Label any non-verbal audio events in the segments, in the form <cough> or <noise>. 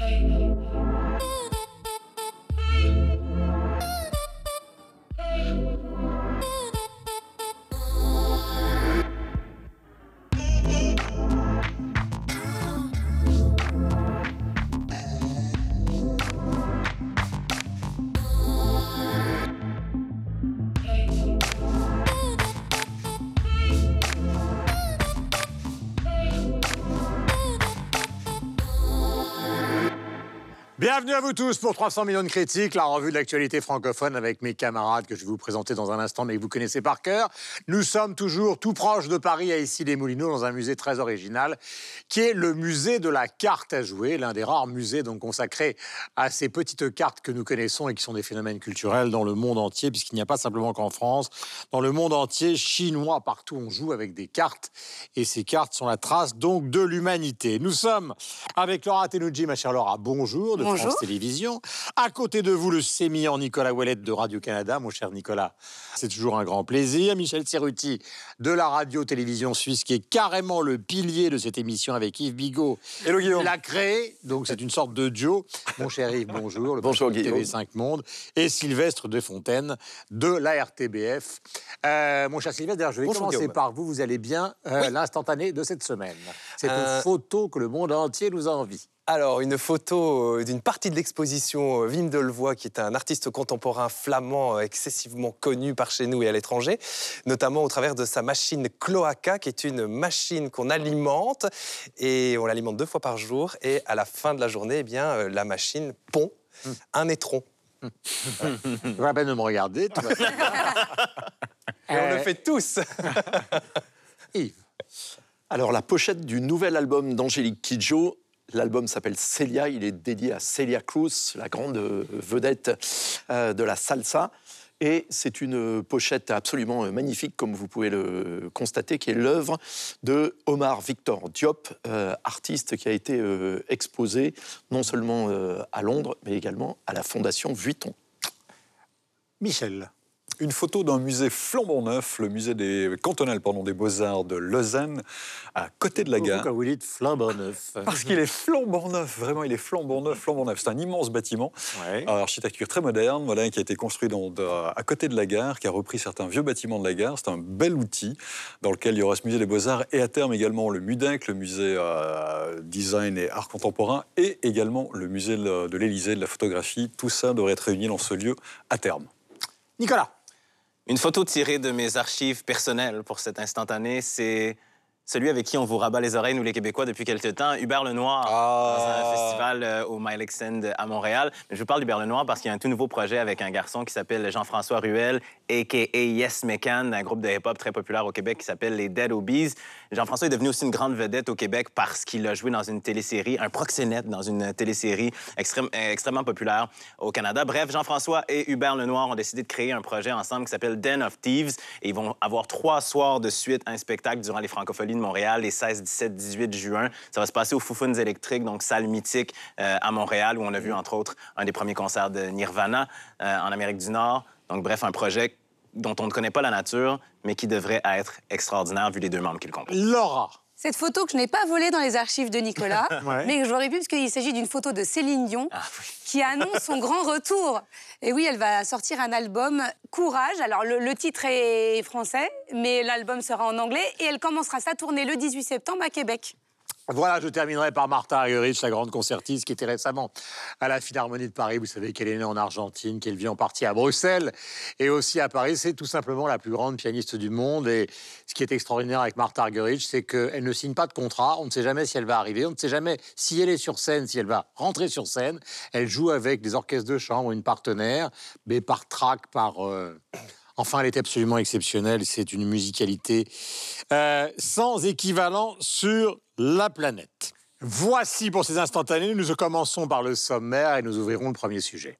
Hey. Bienvenue à vous tous pour 300 millions de critiques, la revue de l'actualité francophone avec mes camarades que je vais vous présenter dans un instant, mais que vous connaissez par cœur. Nous sommes toujours tout proche de Paris, à Issy-les-Moulineaux, dans un musée très original, qui est le musée de la carte à jouer, l'un des rares musées donc consacrés à ces petites cartes que nous connaissons et qui sont des phénomènes culturels dans le monde entier, puisqu'il n'y a pas simplement qu'en France, dans le monde entier, chinois, partout on joue avec des cartes, et ces cartes sont la trace donc de l'humanité. Nous sommes avec Laura Tenuji, ma chère Laura, bonjour. Bonjour. France Télévisions. À côté de vous, le sémillant Nicolas Ouellette de Radio-Canada. Mon cher Nicolas, c'est toujours un grand plaisir. Michel Cerruti de la radio-télévision suisse, qui est carrément le pilier de cette émission avec Yves Bigot. Hello Guillaume. l'a créé, donc c'est une sorte de duo. Mon cher Yves, bonjour. Le Bonjour, Guillaume. TV5 Monde. Et Sylvestre de Fontaine de la RTBF. Euh, mon cher Sylvestre, d'ailleurs, je vais Bonjour, commencer Guillaume. par vous. Vous allez bien euh, Oui. L'instantané de cette semaine. Cette Euh, photo que le monde entier nous envie. Alors, une photo euh, d'une partie de l'exposition euh, Wim Delvoye, qui est un artiste contemporain flamand euh, excessivement connu par chez nous et à l'étranger, notamment au travers de sa machine Cloaca, qui est une machine qu'on alimente, et on l'alimente deux fois par jour, et à la fin de la journée, eh bien, la machine pond un étron. Pas la peine de me regarder. tout. Et on le fait tous <laughs> Yves. Alors, la pochette du nouvel album d'Angélique Kidjo, l'album s'appelle Celia, il est dédié à Celia Cruz, la grande euh, vedette euh, de la salsa. Et c'est une pochette absolument euh, magnifique, comme vous pouvez le constater, qui est l'œuvre de Omar Victor Diop, artiste qui a été exposé non seulement à Londres, mais également à la Fondation Vuitton. Michel. Une photo d'un musée flambant neuf, le musée des cantonal pardon, des Beaux-Arts de Lausanne, à côté de la gare. Quand vous dites flambant neuf. Parce qu'il est flambant neuf, vraiment, il est flambant neuf, flambant neuf. C'est un immense bâtiment, Ouais. architecture très moderne, voilà, qui a été construit dans- à côté de la gare, qui a repris certains vieux bâtiments de la gare. C'est un bel outil dans lequel il y aura ce musée des Beaux-Arts et à terme également le MUDEC, le musée euh, design et art contemporain, et également le musée de de l'Élysée de la photographie. Tout ça devrait être réuni dans ce lieu à terme. Nicolas. Une photo tirée de mes archives personnelles pour cet instantané, c'est celui avec qui on vous rabat les oreilles, nous les Québécois, depuis quelques temps, Hubert Lenoir, Ah. dans un festival euh, au Mile End à Montréal. Je vous parle d'Hubert Lenoir parce qu'il y a un tout nouveau projet avec un garçon qui s'appelle Jean-François Ruel, a.k.a. Yes McCann, un groupe de hip-hop très populaire au Québec qui s'appelle les Dead Obies. Jean-François est devenu aussi une grande vedette au Québec parce qu'il a joué dans une télésérie, un proxénète dans une télésérie extrême- extrêmement populaire au Canada. Bref, Jean-François et Hubert Lenoir ont décidé de créer un projet ensemble qui s'appelle Den of Thieves et ils vont avoir trois soirs de suite un spectacle durant les Francopholies de Montréal, les 16, 17, 18 juin. Ça va se passer au Foufounes électriques, donc salle mythique euh, à Montréal où on a vu entre autres un des premiers concerts de Nirvana euh, en Amérique du Nord. Donc bref, un projet dont on ne connaît pas la nature, mais qui devrait être extraordinaire vu les deux membres qui le composent. Laura. Cette photo que je n'ai pas volée dans les archives de Nicolas, <laughs> Ouais. mais que j'aurais pu, parce qu'il s'agit d'une photo de Céline Dion, Ah oui. qui annonce son grand retour. Et oui, elle va sortir un album, Courage. Alors, le, le titre est français, mais l'album sera en anglais. Et elle commencera sa tournée le 18 septembre à Québec. Voilà, je terminerai par Martha Argerich, la grande concertiste qui était récemment à la Philharmonie de Paris. Vous savez qu'elle est née en Argentine, qu'elle vit en partie à Bruxelles et aussi à Paris. C'est tout simplement la plus grande pianiste du monde. Et ce qui est extraordinaire avec Martha Argerich, c'est qu'elle ne signe pas de contrat. On ne sait jamais si elle va arriver. On ne sait jamais si elle est sur scène, si elle va rentrer sur scène. Elle joue avec des orchestres de chambre, une partenaire, mais par track, par... euh, Enfin, elle est absolument exceptionnelle. C'est une musicalité euh, sans équivalent sur la planète. Voici pour ces instantanés. Nous commençons par le sommaire et nous ouvrirons le premier sujet.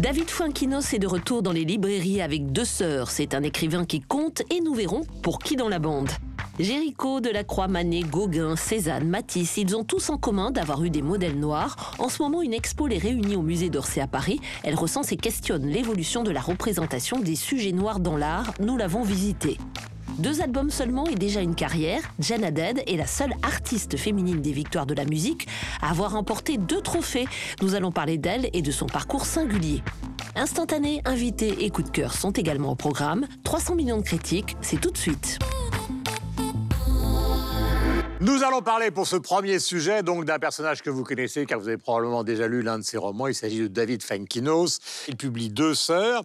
David Fuenquinos est de retour dans les librairies avec deux sœurs. C'est un écrivain qui compte et nous verrons pour qui dans la bande. Géricault, Delacroix, Manet, Gauguin, Cézanne, Matisse, ils ont tous en commun d'avoir eu des modèles noirs. En ce moment, une expo les réunit au musée d'Orsay à Paris. Elle recense et questionne l'évolution de la représentation des sujets noirs dans l'art. Nous l'avons visité. Deux albums seulement et déjà une carrière, Jen Haddad est la seule artiste féminine des victoires de la musique à avoir remporté deux trophées. Nous allons parler d'elle et de son parcours singulier. Instantané, invités et coup de cœur sont également au programme. 300 millions de critiques, c'est tout de suite. Nous allons parler pour ce premier sujet donc d'un personnage que vous connaissez car vous avez probablement déjà lu l'un de ses romans. Il s'agit de David Fankinos. Il publie Deux sœurs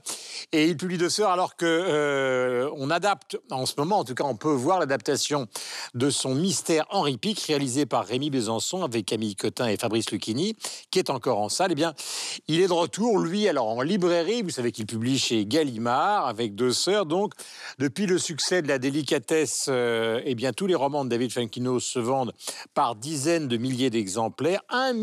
et il publie Deux sœurs alors que euh, on adapte en ce moment, en tout cas, on peut voir l'adaptation de son Mystère Henri Pic réalisé par Rémi Besançon avec Camille Cotin et Fabrice Lucchini qui est encore en salle. Eh bien, il est de retour lui alors en librairie. Vous savez qu'il publie chez Gallimard avec Deux sœurs. Donc, depuis le succès de la délicatesse, euh, eh bien tous les romans de David Fankinos se vendent par dizaines de milliers d'exemplaires. 1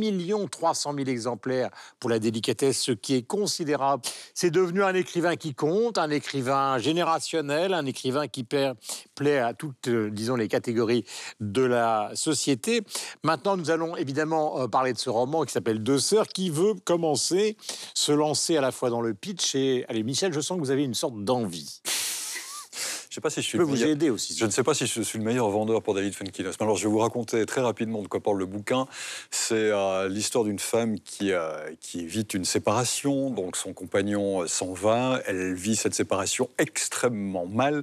300 000 exemplaires pour la délicatesse, ce qui est considérable. C'est devenu un écrivain qui compte, un écrivain générationnel, un écrivain qui plaît à toutes, euh, disons, les catégories de la société. Maintenant, nous allons évidemment euh, parler de ce roman qui s'appelle Deux sœurs, qui veut commencer, se lancer à la fois dans le pitch et... Allez, Michel, je sens que vous avez une sorte d'envie. Je sais pas si je suis Je peux le vous meilleur- aider aussi. Je ne sais pas si je suis le meilleur vendeur pour David Funkinos. Mais alors, je vais vous raconter très rapidement de quoi parle le bouquin. C'est euh, l'histoire d'une femme qui, euh, qui évite une séparation. Donc, son compagnon euh, s'en va. Elle vit cette séparation extrêmement mal.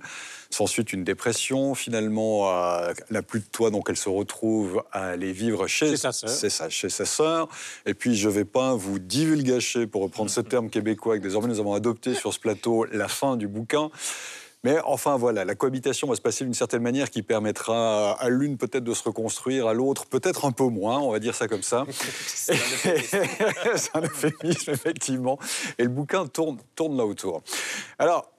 S'ensuit une dépression. Finalement, euh, elle n'a plus de toit, donc elle se retrouve à aller vivre chez, Chez sa sœur. c'est ça, chez sa sœur. Et puis, je ne vais pas vous divulgacher, pour reprendre ce terme québécois que désormais nous avons adopté sur ce plateau, la fin du bouquin. Mais enfin voilà, la cohabitation va se passer d'une certaine manière qui permettra à l'une peut-être de se reconstruire, à l'autre peut-être un peu moins, on va dire ça comme ça. <laughs> <laughs> C'est un euphémisme, effectivement. Et le bouquin tourne, tourne là autour. Alors,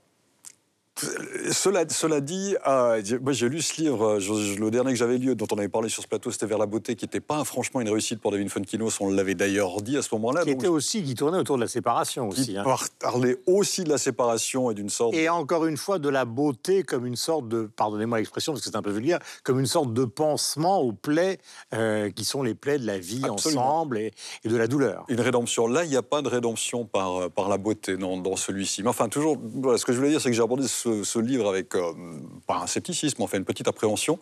cela, cela dit, euh, moi j'ai lu ce livre, je- je- le dernier que j'avais lu, dont on avait parlé sur ce plateau, c'était Vers la beauté, qui n'était pas franchement une réussite pour David Funkinos, on l'avait d'ailleurs dit à ce moment-là. Qui donc, était aussi, qui tournait autour de la séparation qui aussi. hein. par- parlait aussi de la séparation et d'une sorte Et encore une fois, de la beauté comme une sorte de, pardonnez-moi l'expression parce que c'est un peu vulgaire, comme une sorte de pansement aux plaies euh, qui sont les plaies de la vie Absolument. ensemble et, et de la douleur. une rédemption. Là, il n'y a pas de rédemption par, euh, par la beauté dans, dans celui-ci. Mais enfin, toujours, voilà, ce que je voulais dire, c'est que j'ai abordé ce, ce livre avec, euh, pas un scepticisme, enfin une petite appréhension.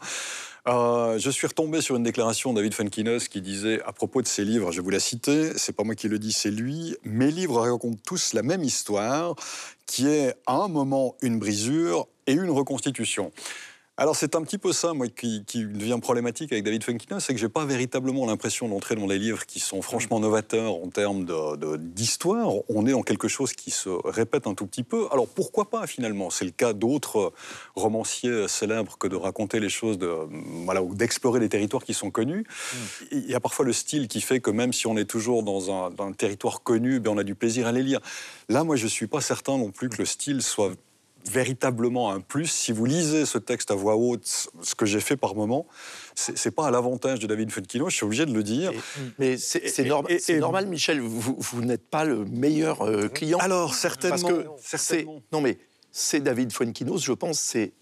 Euh, je suis retombé sur une déclaration de David Funkinos qui disait à propos de ses livres, je vous la citer, c'est pas moi qui le dis, c'est lui, mes livres racontent tous la même histoire, qui est à un moment une brisure et une reconstitution. Alors c'est un petit peu ça, moi, qui, qui devient problématique avec David Funkinos, c'est que j'ai pas véritablement l'impression d'entrer dans des livres qui sont franchement novateurs en termes de- de- d'histoire. On est dans quelque chose qui se répète un tout petit peu. Alors pourquoi pas finalement? C'est le cas d'autres romanciers célèbres que de raconter les choses, de, voilà, ou d'explorer des territoires qui sont connus. Il y a parfois le style qui fait que même si on est toujours dans un, dans un territoire connu, ben on a du plaisir à les lire. Là, moi, je suis pas certain non plus que le style soit véritablement un plus. Si vous lisez ce texte à voix haute, ce que j'ai fait par moment, c'est pas à l'avantage de David Funkinos, je suis obligé de le dire. Mais c'est norm- normal, Michel, vous, vous n'êtes pas le meilleur euh, client. Alors, certainement. Parce que certainement. non mais c'est David Fuenkinos, je pense, c'est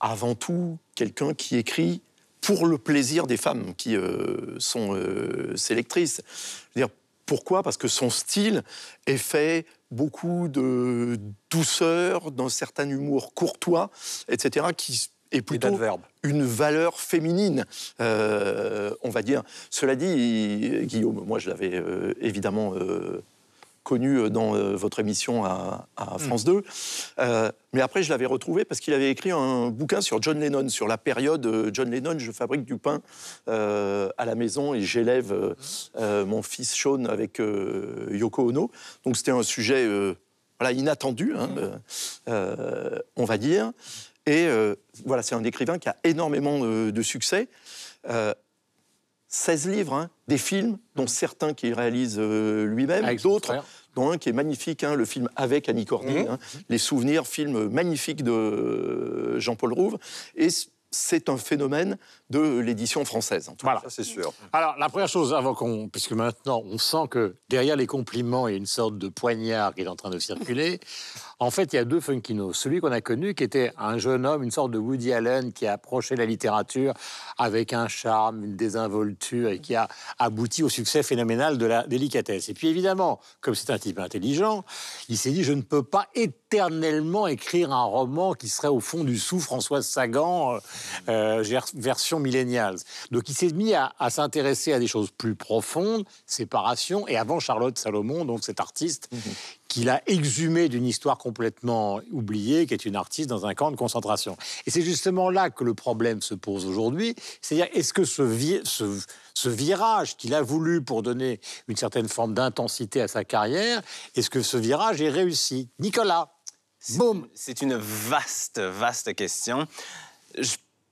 avant tout quelqu'un qui écrit pour le plaisir des femmes qui euh, sont euh, ses lectrices. Je veux dire, pourquoi? Parce que son style est fait beaucoup de douceur, d'un certain humour courtois, etc., qui est plutôt une valeur féminine, euh, on va dire. Cela dit, Guillaume, moi je l'avais euh, évidemment euh, connu dans euh, votre émission à, à France 2, Euh, mais après je l'avais retrouvé parce qu'il avait écrit un bouquin sur John Lennon, sur la période euh, John Lennon, je fabrique du pain euh, à la maison et j'élève euh, euh, mon fils Sean avec euh, Yoko Ono. Donc c'était un sujet euh, voilà, inattendu, hein, euh, euh, on va dire. Et euh, voilà, c'est un écrivain qui a énormément euh, de succès. Euh, 16 livres, hein, des films, dont certains qu'il réalise euh, lui-même, son d'autres, dont un qui est magnifique, hein, le film avec Annie Cordy, hein, Les Souvenirs, film magnifique de euh, Jean-Paul Rouve. Et c'est un phénomène de l'édition française. en tout cas. Voilà. Ça, c'est sûr. Alors, la première chose, avant qu'on. Puisque maintenant, on sent que derrière les compliments, il y a une sorte de poignard qui est en train de circuler. En fait, il y a deux Funkinos. Celui qu'on a connu, qui était un jeune homme, une sorte de Woody Allen, qui a approché la littérature avec un charme, une désinvolture, et qui a abouti au succès phénoménal de la délicatesse. Et puis évidemment, comme c'est un type intelligent, il s'est dit, je ne peux pas éternellement écrire un roman qui serait au fond du sous Françoise Sagan, euh, euh, version millennials. Donc il s'est mis à, à s'intéresser à des choses plus profondes, séparation, et avant Charlotte Salomon, donc cet artiste, qu'il a exhumé d'une histoire complètement oubliée, qui est une artiste dans un camp de concentration. Et c'est justement là que le problème se pose aujourd'hui, c'est-à-dire est-ce que ce, ce- virage qu'il a voulu pour donner une certaine forme d'intensité à sa carrière, est-ce que ce virage est réussi? Nicolas, C'est une vaste, vaste question.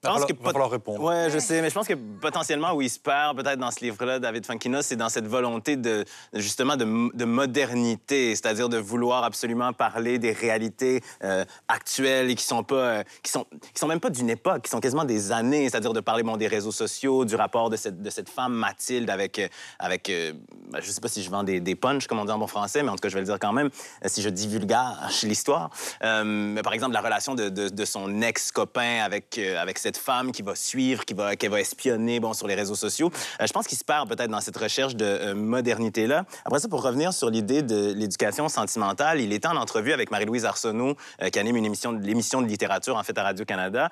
Va pense que va falloir répondre. Ouais, je sais, mais je pense que potentiellement où il se perd peut-être dans ce livre-là, David Funkino, c'est dans cette volonté de justement de, de modernité, c'est-à-dire de vouloir absolument parler des réalités euh, actuelles et qui sont pas, euh, qui sont, qui sont même pas d'une époque, qui sont quasiment des années, c'est-à-dire de parler bon des réseaux sociaux, du rapport de cette de cette femme Mathilde avec euh, avec, euh, ben, je sais pas si je vends des, des punchs comme on dit en bon français, mais en tout cas je vais le dire quand même, si je divulgage l'histoire. Mais par exemple la relation de, de, de son ex-copain avec euh, avec cette femme qui va suivre, qui va, qui va espionner bon, sur les réseaux sociaux. Euh, je pense qu'il se perd peut-être dans cette recherche de euh, modernité-là. Après ça, pour revenir sur l'idée de l'éducation sentimentale, il était en entrevue avec Marie-Louise Arsenault, euh, qui anime une émission, l'émission de littérature, en fait, à Radio-Canada.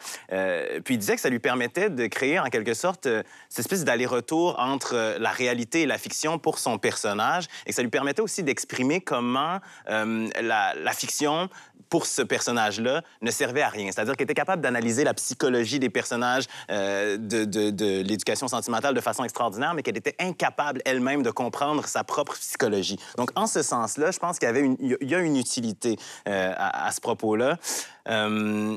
Puis il disait que ça lui permettait de créer, en quelque sorte, cette espèce d'aller-retour entre la réalité et la fiction pour son personnage, et que ça lui permettait aussi d'exprimer comment la, la fiction pour ce personnage-là ne servait à rien. C'est-à-dire qu'elle était capable d'analyser la psychologie des personnages euh, de, de- l'éducation sentimentale de façon extraordinaire, mais qu'elle était incapable elle-même de comprendre sa propre psychologie. Donc, en ce sens-là, je pense qu'il y, a une utilité euh, à, à ce propos-là. Euh,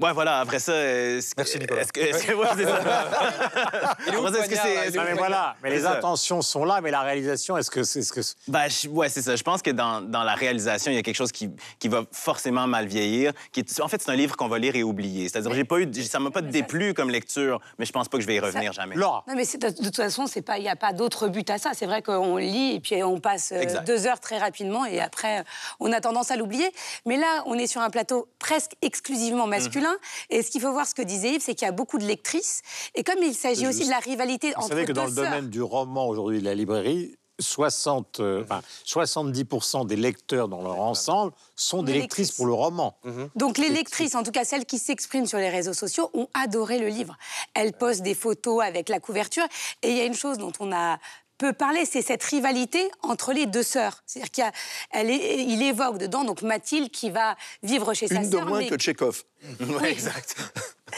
Ouais, voilà, après ça... euh, est-ce que- Merci, Nicolas. Est-ce que, est-ce que- ouais, c'est ça. <laughs> Il est où, Après ça, est-ce que c'est- Non, mais voilà, mais les intentions sont là, mais la réalisation, est-ce que c'est... Est-ce que... Ben, je- ouais, c'est ça. Je pense que dans, dans la réalisation, il y a quelque chose qui, qui va forcément mal vieillir. Qui est- en fait, c'est un livre qu'on va lire et oublier. C'est-à-dire, j'ai pas eu, ça m'a pas déplu comme lecture, mais je pense pas que je vais y revenir jamais. Laura, Non, mais c'est- de, de toute façon, c'est pas, il n'y a pas d'autre but à ça. C'est vrai qu'on lit et puis on passe euh, Exact. deux heures très rapidement et après, on a tendance à l'oublier. Mais là, on est sur un plateau presque exclusivement masculin. Et ce qu'il faut voir, ce que disait Yves, c'est qu'il y a beaucoup de lectrices. Et comme il s'agit aussi de la rivalité vous entre savez que dans deux le sœurs- domaine du roman aujourd'hui de la librairie, 60, euh, enfin, 70% des lecteurs dans leur ensemble sont des lectrices lectrices. pour le roman. Donc les lectrices, en tout cas celles qui s'expriment sur les réseaux sociaux, ont adoré le livre. Elles postent des photos avec la couverture. Et il y a une chose dont on a peu parlé, c'est cette rivalité entre les deux sœurs. C'est-à-dire qu'il évoque dedans donc Mathilde qui va vivre chez sa Une de sœur. moins mais- que Tchekhov. <laughs> Ouais, exact.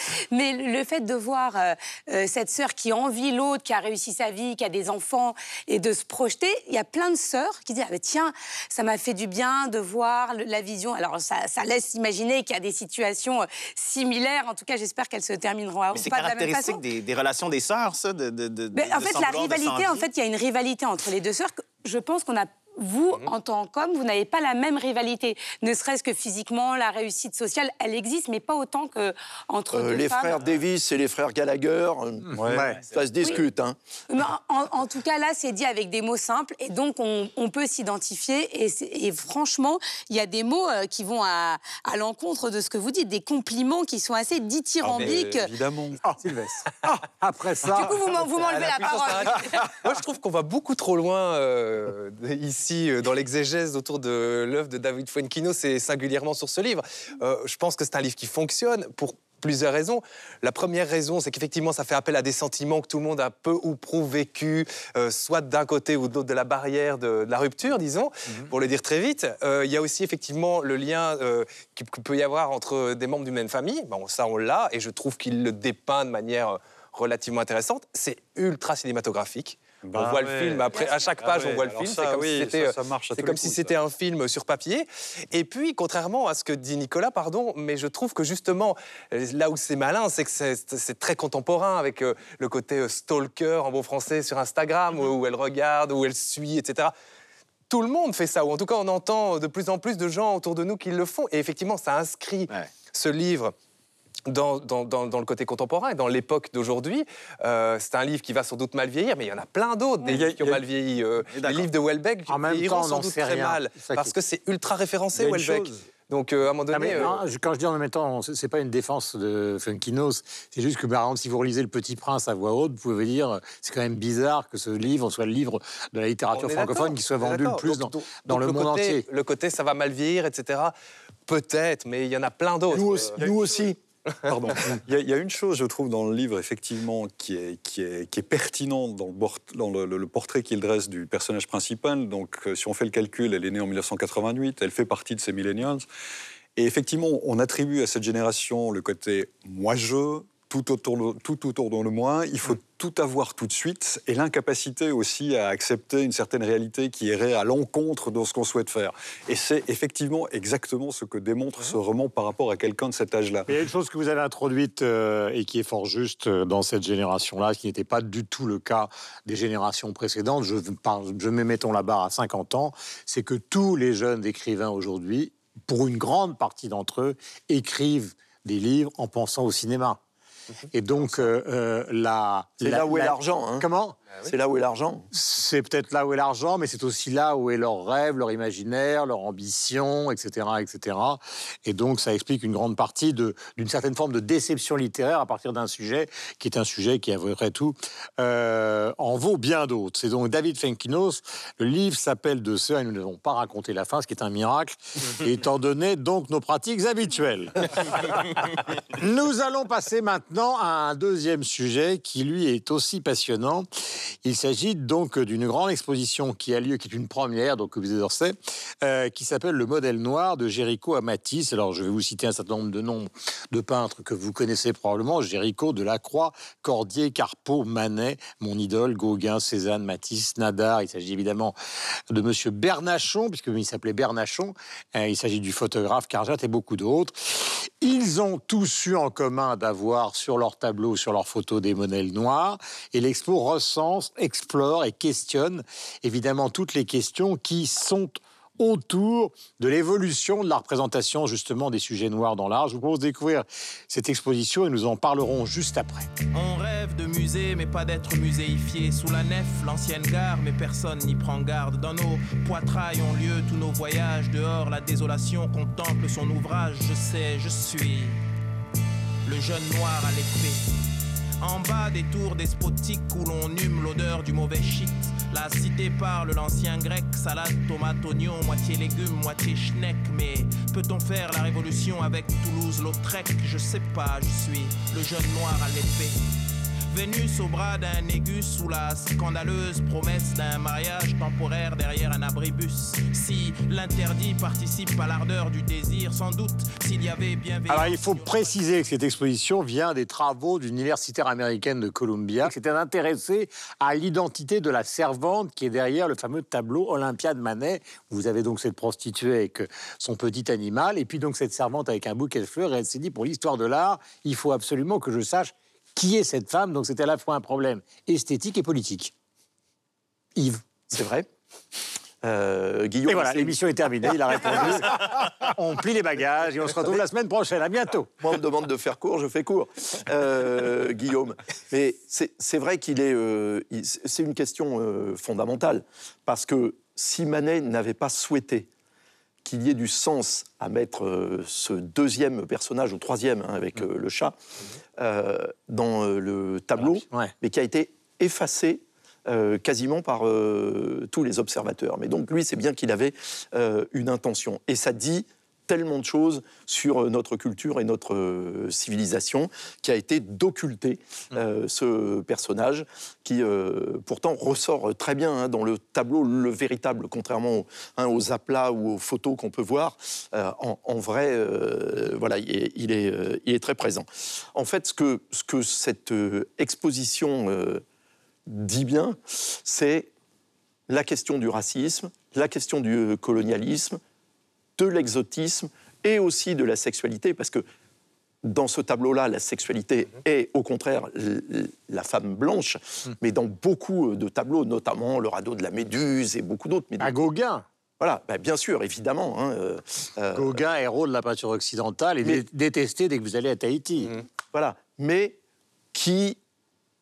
<laughs> mais le fait de voir euh, euh, cette sœur qui envie l'autre, qui a réussi sa vie, qui a des enfants, et de se projeter, il y a plein de sœurs qui disent ah, ben, tiens, ça m'a fait du bien de voir le- la vision. Alors ça, ça laisse imaginer qu'il y a des situations euh, similaires. En tout cas, j'espère qu'elles se termineront c'est pas de la même caractéristique façon. des, des relations des sœurs, ça, de, de, en fait, la rivalité, en fait, il y a une rivalité entre les deux sœurs. que Je pense qu'on a vous, Mhm. en tant qu'homme, vous n'avez pas la même rivalité. Ne serait-ce que physiquement, la réussite sociale, elle existe, mais pas autant que entre Euh, deux les femmes. frères Davis et les frères Gallagher, euh, Ouais. ça se discute. Hein. Mais en, tout cas, là, c'est dit avec des mots simples et donc on, on peut s'identifier. Et, franchement, il y a des mots euh, qui vont à, à l'encontre de ce que vous dites, des compliments qui sont assez dithyrambiques. Ah, Évidemment. Sylvestre. Ah, après ça... du coup, vous m'en- vous m'enlevez la, parole. Moi, je trouve qu'on va beaucoup trop loin euh, ici euh, dans l'exégèse autour de l'œuvre de David Fuenquinos et singulièrement sur ce livre. Euh, je pense que c'est un livre qui fonctionne pour plusieurs raisons. La première raison, c'est qu'effectivement, ça fait appel à des sentiments que tout le monde a peu ou prou vécu, euh, soit d'un côté ou de l'autre de la barrière de, de la rupture, disons, pour le dire très vite. Euh, Il y a aussi effectivement le lien euh, qu'il peut y avoir entre des membres d'une même famille. Bon, ça, on l'a, et je trouve qu'il le dépeint de manière relativement intéressante. C'est ultra cinématographique. Bah on voit ouais. le film après, à chaque Ah page, on voit le film. C'est comme oui, si c'était, ça, ça comme si un film sur papier. Et puis, contrairement à ce que dit Nicolas, pardon, mais je trouve que justement, là où c'est malin, c'est que c'est très contemporain avec euh, le côté euh, stalker en bon français sur Instagram, où, où elle regarde, où elle suit, etc. Tout le monde fait ça, ou en tout cas, on entend de plus en plus de gens autour de nous qui le font. Et effectivement, ça inscrit Ouais. ce livre dans, dans- dans- dans le côté contemporain et dans l'époque d'aujourd'hui. Euh, c'est un livre qui va sans doute mal vieillir, mais il y en a plein d'autres, des livres qui ont mal vieilli. Euh, les livres de Welbeck vieilliront sans doute sait très rien. mal, parce que c'est ultra référencé, Welbeck. Donc, euh, à un moment donné. mais, euh, non, quand je dis en même temps, c'est pas une défense de Funkinos, c'est juste que, par exemple, si vous relisez Le Petit Prince à voix haute, vous pouvez dire, c'est quand même bizarre que ce livre soit le livre de la littérature francophone qui soit vendu le plus Donc- dans, donc- dans donc le monde côté- entier. Le côté ça va mal vieillir, etc. Peut-être, mais il y en a plein d'autres. Nous aussi. Euh, Nous aussi. Pardon. <laughs> Il y, a, une chose, je trouve, dans le livre, effectivement, qui est, qui est, qui est pertinente dans, le portrait qu'il dresse du personnage principal. Donc, euh, si on fait le calcul, elle est née en 1988, elle fait partie de ces millennials. Et effectivement, on attribue à cette génération le côté moi-je, tout autour, de, tout autour de moi, il faut tout avoir tout de suite, et l'incapacité aussi à accepter une certaine réalité qui irait à l'encontre de ce qu'on souhaite faire. Et c'est effectivement exactement ce que démontre ce roman par rapport à quelqu'un de cet âge-là. Il y a une chose que vous avez introduite euh, et qui est fort juste euh, dans cette génération-là, qui n'était pas du tout le cas des générations précédentes. Je, je mets, mettons la barre à 50 ans, c'est que tous les jeunes écrivains aujourd'hui, pour une grande partie d'entre eux, écrivent des livres en pensant au cinéma. Et donc, euh, euh, la. C'est la- là où est la- l'argent. hein. Comment? C'est là où est l'argent. c'est peut-être là où est l'argent, mais c'est aussi là où est leur rêve, leur imaginaire, leur ambition, etc., etc. Et donc, ça explique une grande partie d'une certaine forme de déception littéraire à partir d'un sujet qui est un sujet qui, après tout, euh, en vaut bien d'autres. C'est donc David Fenkinos. Le livre s'appelle De ce, et nous n'avons pas raconté la fin, ce qui est un miracle, <laughs> étant donné donc nos pratiques habituelles. <laughs> Nous allons passer maintenant à un deuxième sujet qui, lui, est aussi passionnant. Il s'agit donc d'une grande exposition qui a lieu, qui est une première, donc vous Orsay, euh, qui s'appelle Le modèle noir de Géricault à Matisse. Alors, je vais vous citer un certain nombre de noms de peintres que vous connaissez probablement. Géricault, Delacroix, Cordier, Carpeau, Manet, mon idole, Gauguin, Cézanne, Matisse, Nadar. Il s'agit évidemment de Monsieur Bernachon, puisqu'il s'appelait Bernachon. Euh, il s'agit du photographe Carjat et beaucoup d'autres. Ils ont tous eu en commun d'avoir sur leur tableau, sur leur photo, des modèles noirs. Et l'expo explore et questionne évidemment toutes les questions qui sont autour de l'évolution de la représentation justement des sujets noirs dans l'art. Je vous propose de découvrir cette exposition et nous en parlerons juste après. On rêve de musée, mais pas d'être muséifié. Sous la nef, l'ancienne gare, mais personne n'y prend garde. Dans nos poitrails ont lieu tous nos voyages. Dehors, la désolation contemple son ouvrage. Je sais, je suis le jeune noir à l'épée. En bas des tours despotiques où l'on hume l'odeur du mauvais shit. La cité parle l'ancien grec, salade, tomate, oignon, moitié légumes, moitié schneck. Mais peut-on faire la révolution avec Toulouse-Lautrec? Je sais pas, je suis le jeune noir à l'épée. Vénus au bras d'un aigu sous la scandaleuse promesse d'un mariage temporaire derrière un abribus. Si l'interdit participe à l'ardeur du désir, sans doute s'il y avait bien Alors il faut préciser que cette exposition vient des travaux d'une universitaire américaine de Columbia qui s'était intéressée à l'identité de la servante qui est derrière le fameux tableau Olympia de Manet. Vous avez donc cette prostituée avec son petit animal et puis donc cette servante avec un bouquet de fleurs et elle s'est dit pour l'histoire de l'art, il faut absolument que je sache qui est cette femme? Donc c'était à la fois un problème esthétique et politique. Yves. C'est vrai. Euh, Guillaume, Et voilà, l'émission est terminée, il a répondu. <laughs> On plie les bagages et on se retrouve la semaine prochaine. À bientôt. Moi, on me demande de faire court, je fais court. Euh, Guillaume. Mais c'est vrai qu'il est. euh, c'est une question fondamentale. Parce que si Manet n'avait pas souhaité qu'il y ait du sens à mettre euh, ce deuxième personnage, ou troisième, hein, avec euh, le chat, euh, dans le tableau, Ouais. mais qui a été effacé quasiment par tous les observateurs. Mais donc lui, c'est bien qu'il avait une intention. Et ça dit tellement de choses sur euh, notre culture et notre euh, civilisation qui a été d'occulter euh, ce personnage qui euh, pourtant ressort très bien hein, dans le tableau, le véritable, contrairement aux, hein, aux aplats ou aux photos qu'on peut voir. euh, en, en vrai, voilà, il est, il, est, il est très présent. En fait, ce que, ce que cette exposition dit bien, c'est la question du racisme, la question du colonialisme, de l'exotisme et aussi de la sexualité, parce que dans ce tableau-là, la sexualité est au contraire la femme blanche, mais dans beaucoup euh, de tableaux, notamment le radeau de la Méduse et beaucoup d'autres. À Gauguin. Voilà, bah, bien sûr, évidemment. hein, euh, euh, Gauguin, héros de la peinture occidentale, Mais- dé- détesté dès que vous allez à Tahiti. voilà, mais qui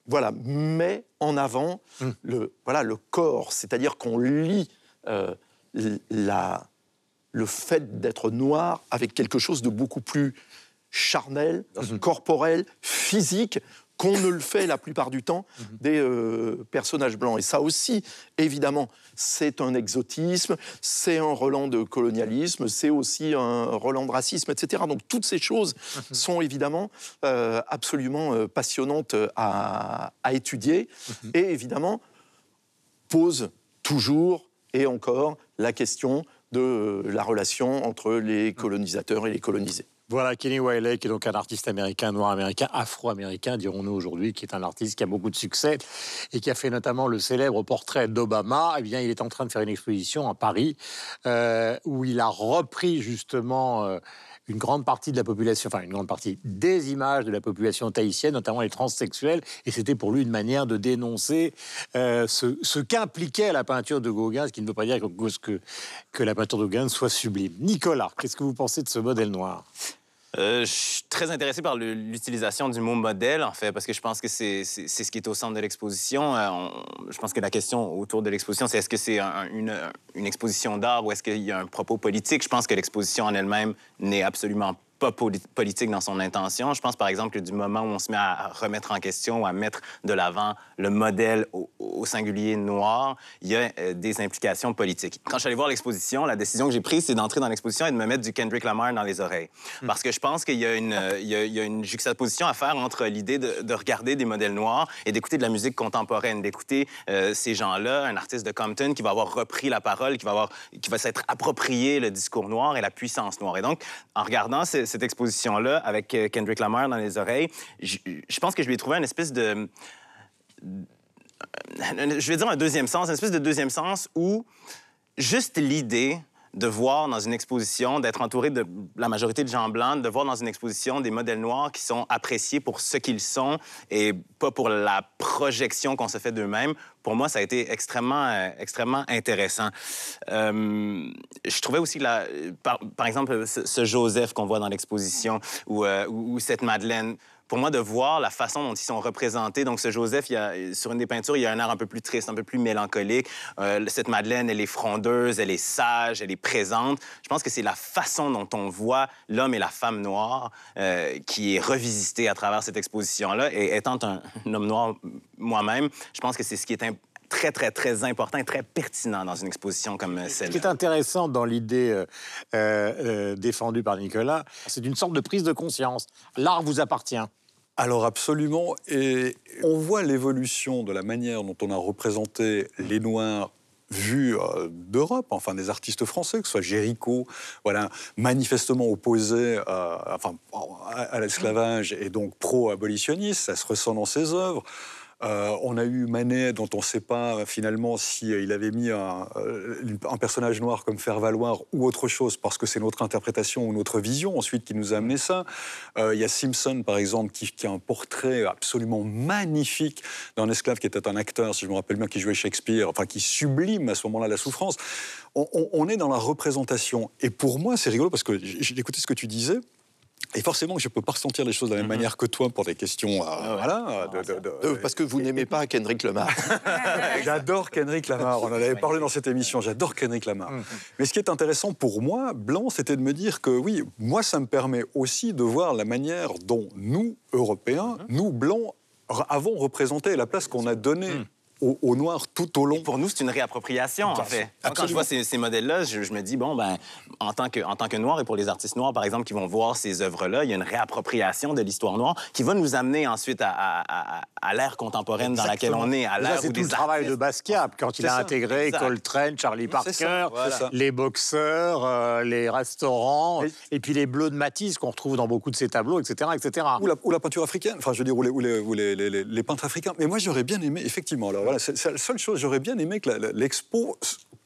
voilà, met en avant le, voilà, le corps, c'est-à-dire qu'on lit euh, la, le fait d'être noir avec quelque chose de beaucoup plus charnel, corporel, physique, qu'on ne le fait la plupart du temps des euh, personnages blancs. Et ça aussi, évidemment, c'est un exotisme, c'est un relan de colonialisme, c'est aussi un relan de racisme, etc. Donc toutes ces choses sont évidemment euh, absolument euh, passionnantes à, à étudier et évidemment posent toujours et encore la question de euh, la relation entre les colonisateurs et les colonisés. Voilà, Kenny Wiley, qui est donc un artiste américain, noir américain, afro-américain, dirons-nous aujourd'hui, qui est un artiste qui a beaucoup de succès et qui a fait notamment le célèbre portrait d'Obama. Eh bien, il est en train de faire une exposition à Paris euh, où il a repris justement euh, une grande partie de la population, enfin une grande partie des images de la population tahitienne, notamment les transsexuels, et c'était pour lui une manière de dénoncer euh, ce, qu'impliquait la peinture de Gauguin, ce qui ne veut pas dire que, que la peinture de Gauguin soit sublime. Nicolas, qu'est-ce que vous pensez de ce modèle noir? Euh, je suis très intéressé par l'utilisation du mot modèle, en fait, parce que je pense que c'est ce qui est au centre de l'exposition. Euh, je pense que la question autour de l'exposition, c'est est-ce que c'est un- une, une exposition d'art ou est-ce qu'il y a un propos politique? Je pense que l'exposition en elle-même n'est absolument pas poli- politique dans son intention. Je pense, par exemple, que du moment où on se met à remettre en question ou à mettre de l'avant le modèle au, au singulier noir, il y a euh, des implications politiques. Quand je suis allé voir l'exposition, la décision que j'ai prise, c'est d'entrer dans l'exposition et de me mettre du Kendrick Lamar dans les oreilles. Parce que je pense qu'il y, a une, euh, il y a- il y a une juxtaposition à faire entre l'idée de, de regarder des modèles noirs et d'écouter de la musique contemporaine, d'écouter euh, ces gens-là, un artiste de Compton qui va avoir repris la parole, qui va, avoir, qui va s'être approprié le discours noir et la puissance noire. Et donc, en regardant ce- cette exposition-là avec euh, Kendrick Lamar dans les oreilles, je pense que je lui ai trouvé une espèce de je vais dire un deuxième sens, une espèce de deuxième sens où juste l'idée de voir dans une exposition, d'être entouré de la majorité de gens blancs, de voir dans une exposition des modèles noirs qui sont appréciés pour ce qu'ils sont et pas pour la projection qu'on se fait d'eux-mêmes, pour moi, ça a été extrêmement, euh, extrêmement intéressant. Euh, je trouvais aussi, la, par, exemple, ce, Joseph qu'on voit dans l'exposition ou, euh, ou cette Madeleine, pour moi, de voir la façon dont ils sont représentés. Donc, ce Joseph, il y a, sur une des peintures, il y a un air un peu plus triste, un peu plus mélancolique. Euh, cette Madeleine, elle est frondeuse, elle est sage, elle est présente. Je pense que c'est la façon dont on voit l'homme et la femme noire euh, qui est revisité à travers cette exposition-là. Et étant un, un homme noir moi-même, je pense que c'est ce qui est très, très, très important et très pertinent dans une exposition comme euh, Ce qui est celle-là. intéressant dans l'idée euh, défendue par Nicolas, c'est une sorte de prise de conscience. L'art vous appartient. Alors absolument, et on voit l'évolution de la manière dont on a représenté les Noirs vus euh, d'Europe, enfin des artistes français, que ce soit Géricault, voilà, manifestement opposé euh, enfin, à, à l'esclavage et donc pro-abolitionniste, ça se ressent dans ses œuvres. Euh, on a eu Manet, dont on ne sait pas finalement si euh, il avait mis un, euh, un personnage noir comme faire valoir ou autre chose, parce que c'est notre interprétation ou notre vision ensuite qui nous a amené ça. Il y a Simpson, par exemple, qui, a un portrait absolument magnifique d'un esclave qui était un acteur, si je me rappelle bien, qui jouait Shakespeare, enfin qui sublime à ce moment-là la souffrance. On, on- est dans la représentation. Et pour moi, c'est rigolo parce que j'ai écouté ce que tu disais. Et forcément, je ne peux pas ressentir les choses de la même manière que toi pour des questions. euh, voilà, de- de- de- Euh, parce que vous n'aimez pas Kendrick Lamar. <laughs> J'adore Kendrick Lamar. On en avait parlé dans cette émission. J'adore Kendrick Lamar. Mais ce qui est intéressant pour moi, Blanc, c'était de me dire que oui, moi, ça me permet aussi de voir la manière dont nous, Européens, nous, Blancs, avons représenté la place qu'on a donnée aux Noirs tout au long. Pour nous, c'est une réappropriation, en fait. Moi, Quand je vois ces, ces modèles-là, je, je me dis, bon, ben, en tant, que, en tant que noir et pour les artistes noirs, par exemple, qui vont voir ces œuvres-là, il y a une réappropriation de l'histoire noire qui va nous amener ensuite à, à- à- à l'ère contemporaine dans laquelle on est, à Ça, l'ère c'est tout des le travail de Basquiat, quand il a ça, intégré exact. Coltrane, Charlie ça, Parker, voilà. Les boxeurs, euh, les restaurants, Et- et puis les bleus de Matisse qu'on retrouve dans beaucoup de ses tableaux, etc. etc. Ou la, ou la peinture africaine, enfin je veux dire, ou les, ou les- ou les- les- les- les peintres africains. Mais moi j'aurais bien aimé, effectivement, alors voilà, c'est la seule chose, j'aurais bien aimé que l'expo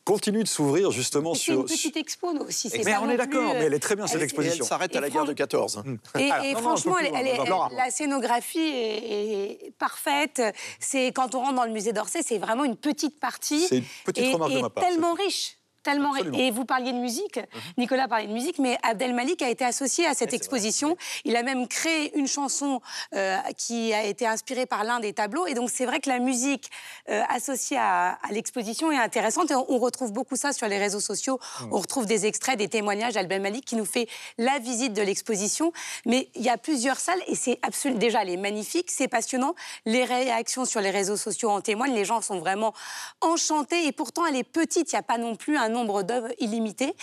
continue de s'ouvrir justement Mais C'est une sur... petite expo nous aussi. c'est Mais pas on est d'accord, euh, mais elle est très bien cette elle- exposition. elle s'arrête Et à la guerre de franch- 14. Et, <laughs> Alors, et non, non, franchement, elle, elle est- la scénographie est, est parfaite. C'est quand on rentre dans le musée d'Orsay, c'est vraiment une petite partie C'est une petite et, remarque de et ma part, tellement riche. Tellement. Absolument. Et vous parliez de musique, Nicolas parlait de musique, mais Abdel Malik a été associé à cette exposition. Il a même créé une chanson euh, qui a été inspirée par l'un des tableaux. Et donc, c'est vrai que la musique euh, associée à, à l'exposition est intéressante. Et on, retrouve beaucoup ça sur les réseaux sociaux. On retrouve des extraits, des témoignages d'Abdel Malik qui nous fait la visite de l'exposition. Mais il y a plusieurs salles et c'est absolument. Déjà, elle est magnifique, c'est passionnant. Les réactions sur les réseaux sociaux en témoignent. Les gens sont vraiment enchantés. Et pourtant, elle est petite. Il n'y a pas non plus un nombre d'œuvres illimité.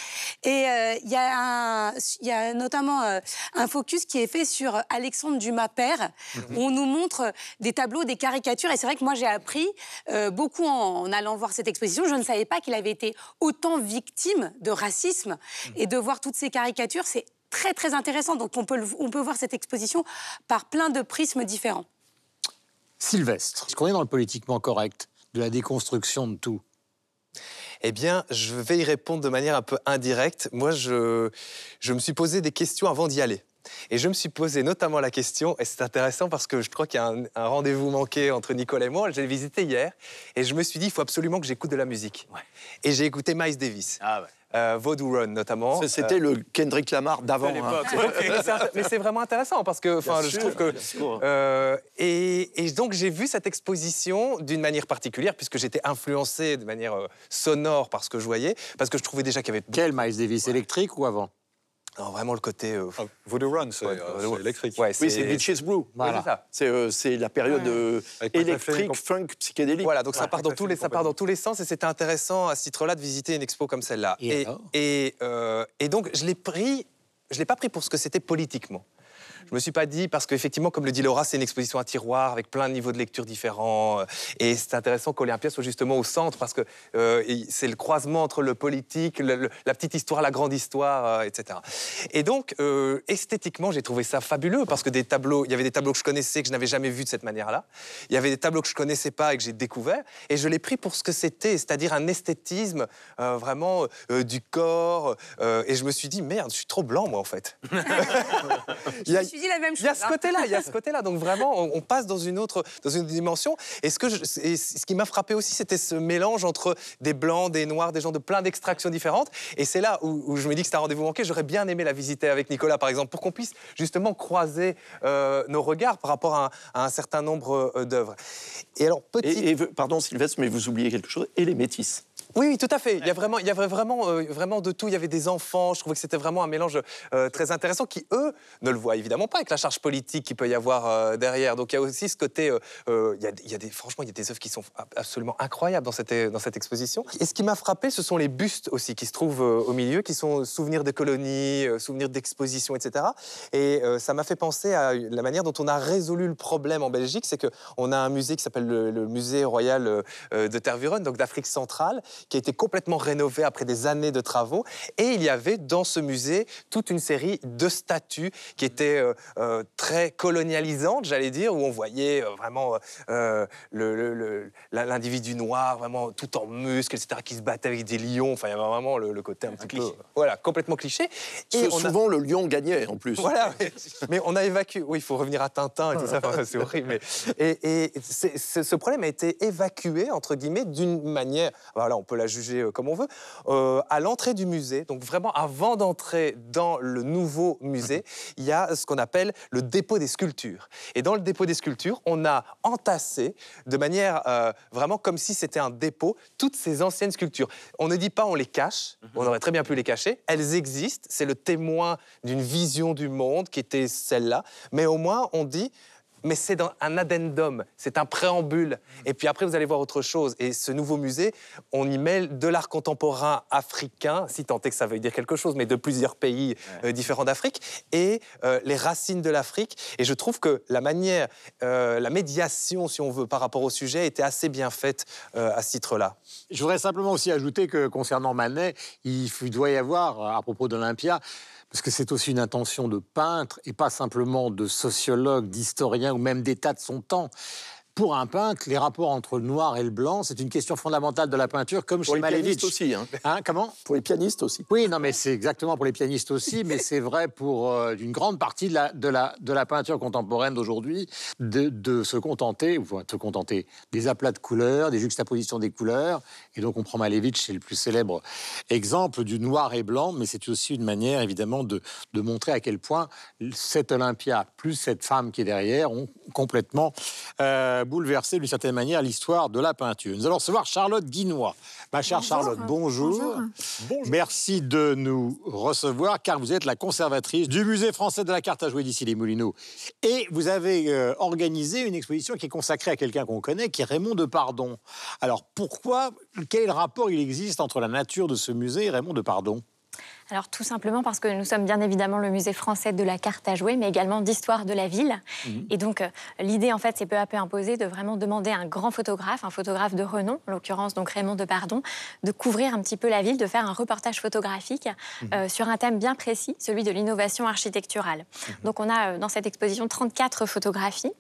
Et euh, il y, a y notamment euh, un focus qui est fait sur Alexandre Dumas père. où On nous montre des tableaux, des caricatures. Et c'est vrai que moi, j'ai appris euh, beaucoup en, en allant voir cette exposition. Je ne savais pas qu'il avait été autant victime de racisme. Et de voir toutes ces caricatures, c'est très, très intéressant. Donc, on peut, le- on peut voir cette exposition par plein de prismes différents. Sylvestre, est-ce qu'on est dans le politiquement correct, de la déconstruction de tout? Eh bien, je vais y répondre de manière un peu indirecte. Moi, je, je me suis posé des questions avant d'y aller. Et je me suis posé notamment la question, et c'est intéressant parce que je crois qu'il y a un, un rendez-vous manqué entre Nicolas et moi, je l'ai visité hier, et je me suis dit, il faut absolument que j'écoute de la musique. Et j'ai écouté Miles Davis, Ah ouais. Euh, Vaudou Run notamment. C'était le Kendrick Lamar d'avant. Hein. Euh, <laughs> mais c'est vraiment intéressant parce que je sûr, trouve que euh, et, et donc j'ai vu cette exposition d'une manière particulière puisque j'étais influencé de manière euh, sonore par ce que je voyais parce que je trouvais déjà qu'il y avait Quel Miles Davis électrique ou avant? Non, vraiment le côté euh, Ah, Voodoo Run, c'est ouais, euh, électrique. ouais, Oui, c'est Beaches Brew. C'est. C'est euh, c'est la période électrique, funk, psychédélique. Voilà, donc ça part dans tous les ça part dans tous les sens et c'était intéressant à ce titre-là de visiter une expo comme celle-là. Et Et alors? et, euh, et donc je l'ai pris, je l'ai pas pris pour ce que c'était politiquement. Je me suis pas dit parce qu'effectivement, comme le dit Laura, c'est une exposition à tiroir avec plein de niveaux de lecture différents euh, et c'est intéressant qu'Olympia soit justement au centre parce que euh, c'est le croisement entre le politique, le- le- la petite histoire, la grande histoire, euh, etc. Et donc euh, esthétiquement, j'ai trouvé ça fabuleux parce que des tableaux, il y avait des tableaux que je connaissais que je n'avais jamais vus de cette manière-là. Il y avait des tableaux que je connaissais pas et que j'ai découvert et je l'ai pris pour ce que c'était, c'est-à-dire un esthétisme vraiment du corps. et je me suis dit merde, je suis trop blanc moi en fait. <laughs> Il y Je a- me suis dit la même il chose. y a ce hein. côté-là, il y a ce <laughs> côté-là. Donc vraiment, on, on passe dans une autre, dans une dimension. Et ce que je- et ce qui m'a frappé aussi, c'était ce mélange entre des blancs, des noirs, des gens de plein d'extractions différentes. Et c'est là où, où je me dis que c'est un rendez-vous manqué. J'aurais bien aimé la visiter avec Nicolas, par exemple, pour qu'on puisse justement croiser euh, nos regards par rapport à un, à un certain nombre euh, d'œuvres. Et alors petit. Et, et, pardon Sylvestre, mais vous oubliez quelque chose. Et les métis. Oui, oui, tout à fait. Il y a vraiment, il y avait vraiment, euh, vraiment de tout. Il y avait des enfants. Je trouvais que c'était vraiment un mélange euh, très intéressant qui, eux, ne le voient évidemment pas avec la charge politique qu'il peut y avoir euh, derrière. Donc il y a aussi ce côté. il, y a, il y a des, franchement, il y a des œuvres qui sont absolument incroyables dans cette, dans cette exposition. Et ce qui m'a frappé, ce sont les bustes aussi qui se trouvent au milieu, qui sont souvenirs de colonies, souvenirs d'expositions, etc. Et ça m'a fait penser à la manière dont on a résolu le problème en Belgique. C'est qu'on a un musée qui s'appelle le, le musée royal de Tervuren, donc d'Afrique centrale, qui a été complètement rénové après des années de travaux. Et il y avait dans ce musée toute une série de statues qui étaient euh, euh, très colonialisantes, j'allais dire, où on voyait euh, vraiment l'individu noir, vraiment tout en muscles, etc., qui se battait avec des lions. Enfin, il y avait vraiment le, le côté un, petit cliché. peu... Voilà, complètement cliché. Et a- Souvent, le lion gagnait en plus. voilà, mais, mais on a évacué. Oui, il faut revenir à Tintin et tout ça, enfin, c'est horrible. Mais, et et ce problème a été évacué, entre guillemets, d'une manière, voilà, on peut la juger euh, comme on veut, euh, à l'entrée du musée. Donc vraiment, avant d'entrer dans le nouveau musée, il y a ce qu'on appelle le dépôt des sculptures. Et dans le dépôt des sculptures, on a entassé de manière euh, vraiment comme si c'était un dépôt toutes ces anciennes sculptures. On ne dit pas on les cache, on aurait très bien pu les cacher. Elles existent, c'est le témoin d'une vision du monde qui était celle-là. Mais au moins, on dit mais c'est un addendum, c'est un préambule. Et puis après, vous allez voir autre chose. Et ce nouveau musée, on y mêle de l'art contemporain africain, si tant est que ça veuille dire quelque chose, mais de plusieurs pays euh, différents d'Afrique, et euh, les racines de l'Afrique. Et je trouve que la manière, euh, la médiation, si on veut, par rapport au sujet, était assez bien faite à ce titre-là. Je voudrais simplement aussi ajouter que concernant Manet, il doit y avoir, à propos d'Olympia, parce que c'est aussi une intention de peintre et pas simplement de sociologue, d'historien ou même d'état de son temps, pour un peintre, les rapports entre le noir et le blanc, c'est une question fondamentale de la peinture, comme Pour chez les Malevich. pianistes aussi. Hein. Hein, comment? Pour les pianistes aussi. Oui, non, mais c'est exactement pour les pianistes aussi, mais c'est vrai pour euh, une grande partie de la, de la, de la peinture contemporaine d'aujourd'hui, de, de se contenter, ou se contenter, des aplats de couleurs, des juxtapositions des couleurs. Et donc, on prend Malevich, c'est le plus célèbre exemple du noir et blanc, mais c'est aussi une manière, évidemment, de, de montrer à quel point cet Olympia, plus cette femme qui est derrière, ont complètement euh, bouleversé, d'une certaine manière, l'histoire de la peinture. Nous allons recevoir Charlotte Guinois. Ma chère Charlotte, bonjour. Merci de nous recevoir, car vous êtes la conservatrice du Musée français de la carte à jouer d'ici les Moulineaux. Et vous avez euh, organisé une exposition qui est consacrée à quelqu'un qu'on connaît, qui est Raymond Depardon. Alors pourquoi, quel est le rapport il existe entre la nature de ce musée et Raymond Depardon? Alors tout simplement parce que nous sommes bien évidemment le musée français de la carte à jouer, mais également d'histoire de la ville. Et donc euh, l'idée en fait, c'est peu à peu imposée de vraiment demander à un grand photographe, un photographe de renom, en l'occurrence donc Raymond Depardon, de couvrir un petit peu la ville, de faire un reportage photographique euh, sur un thème bien précis, celui de l'innovation architecturale. Donc on a euh, dans cette exposition 34 photographies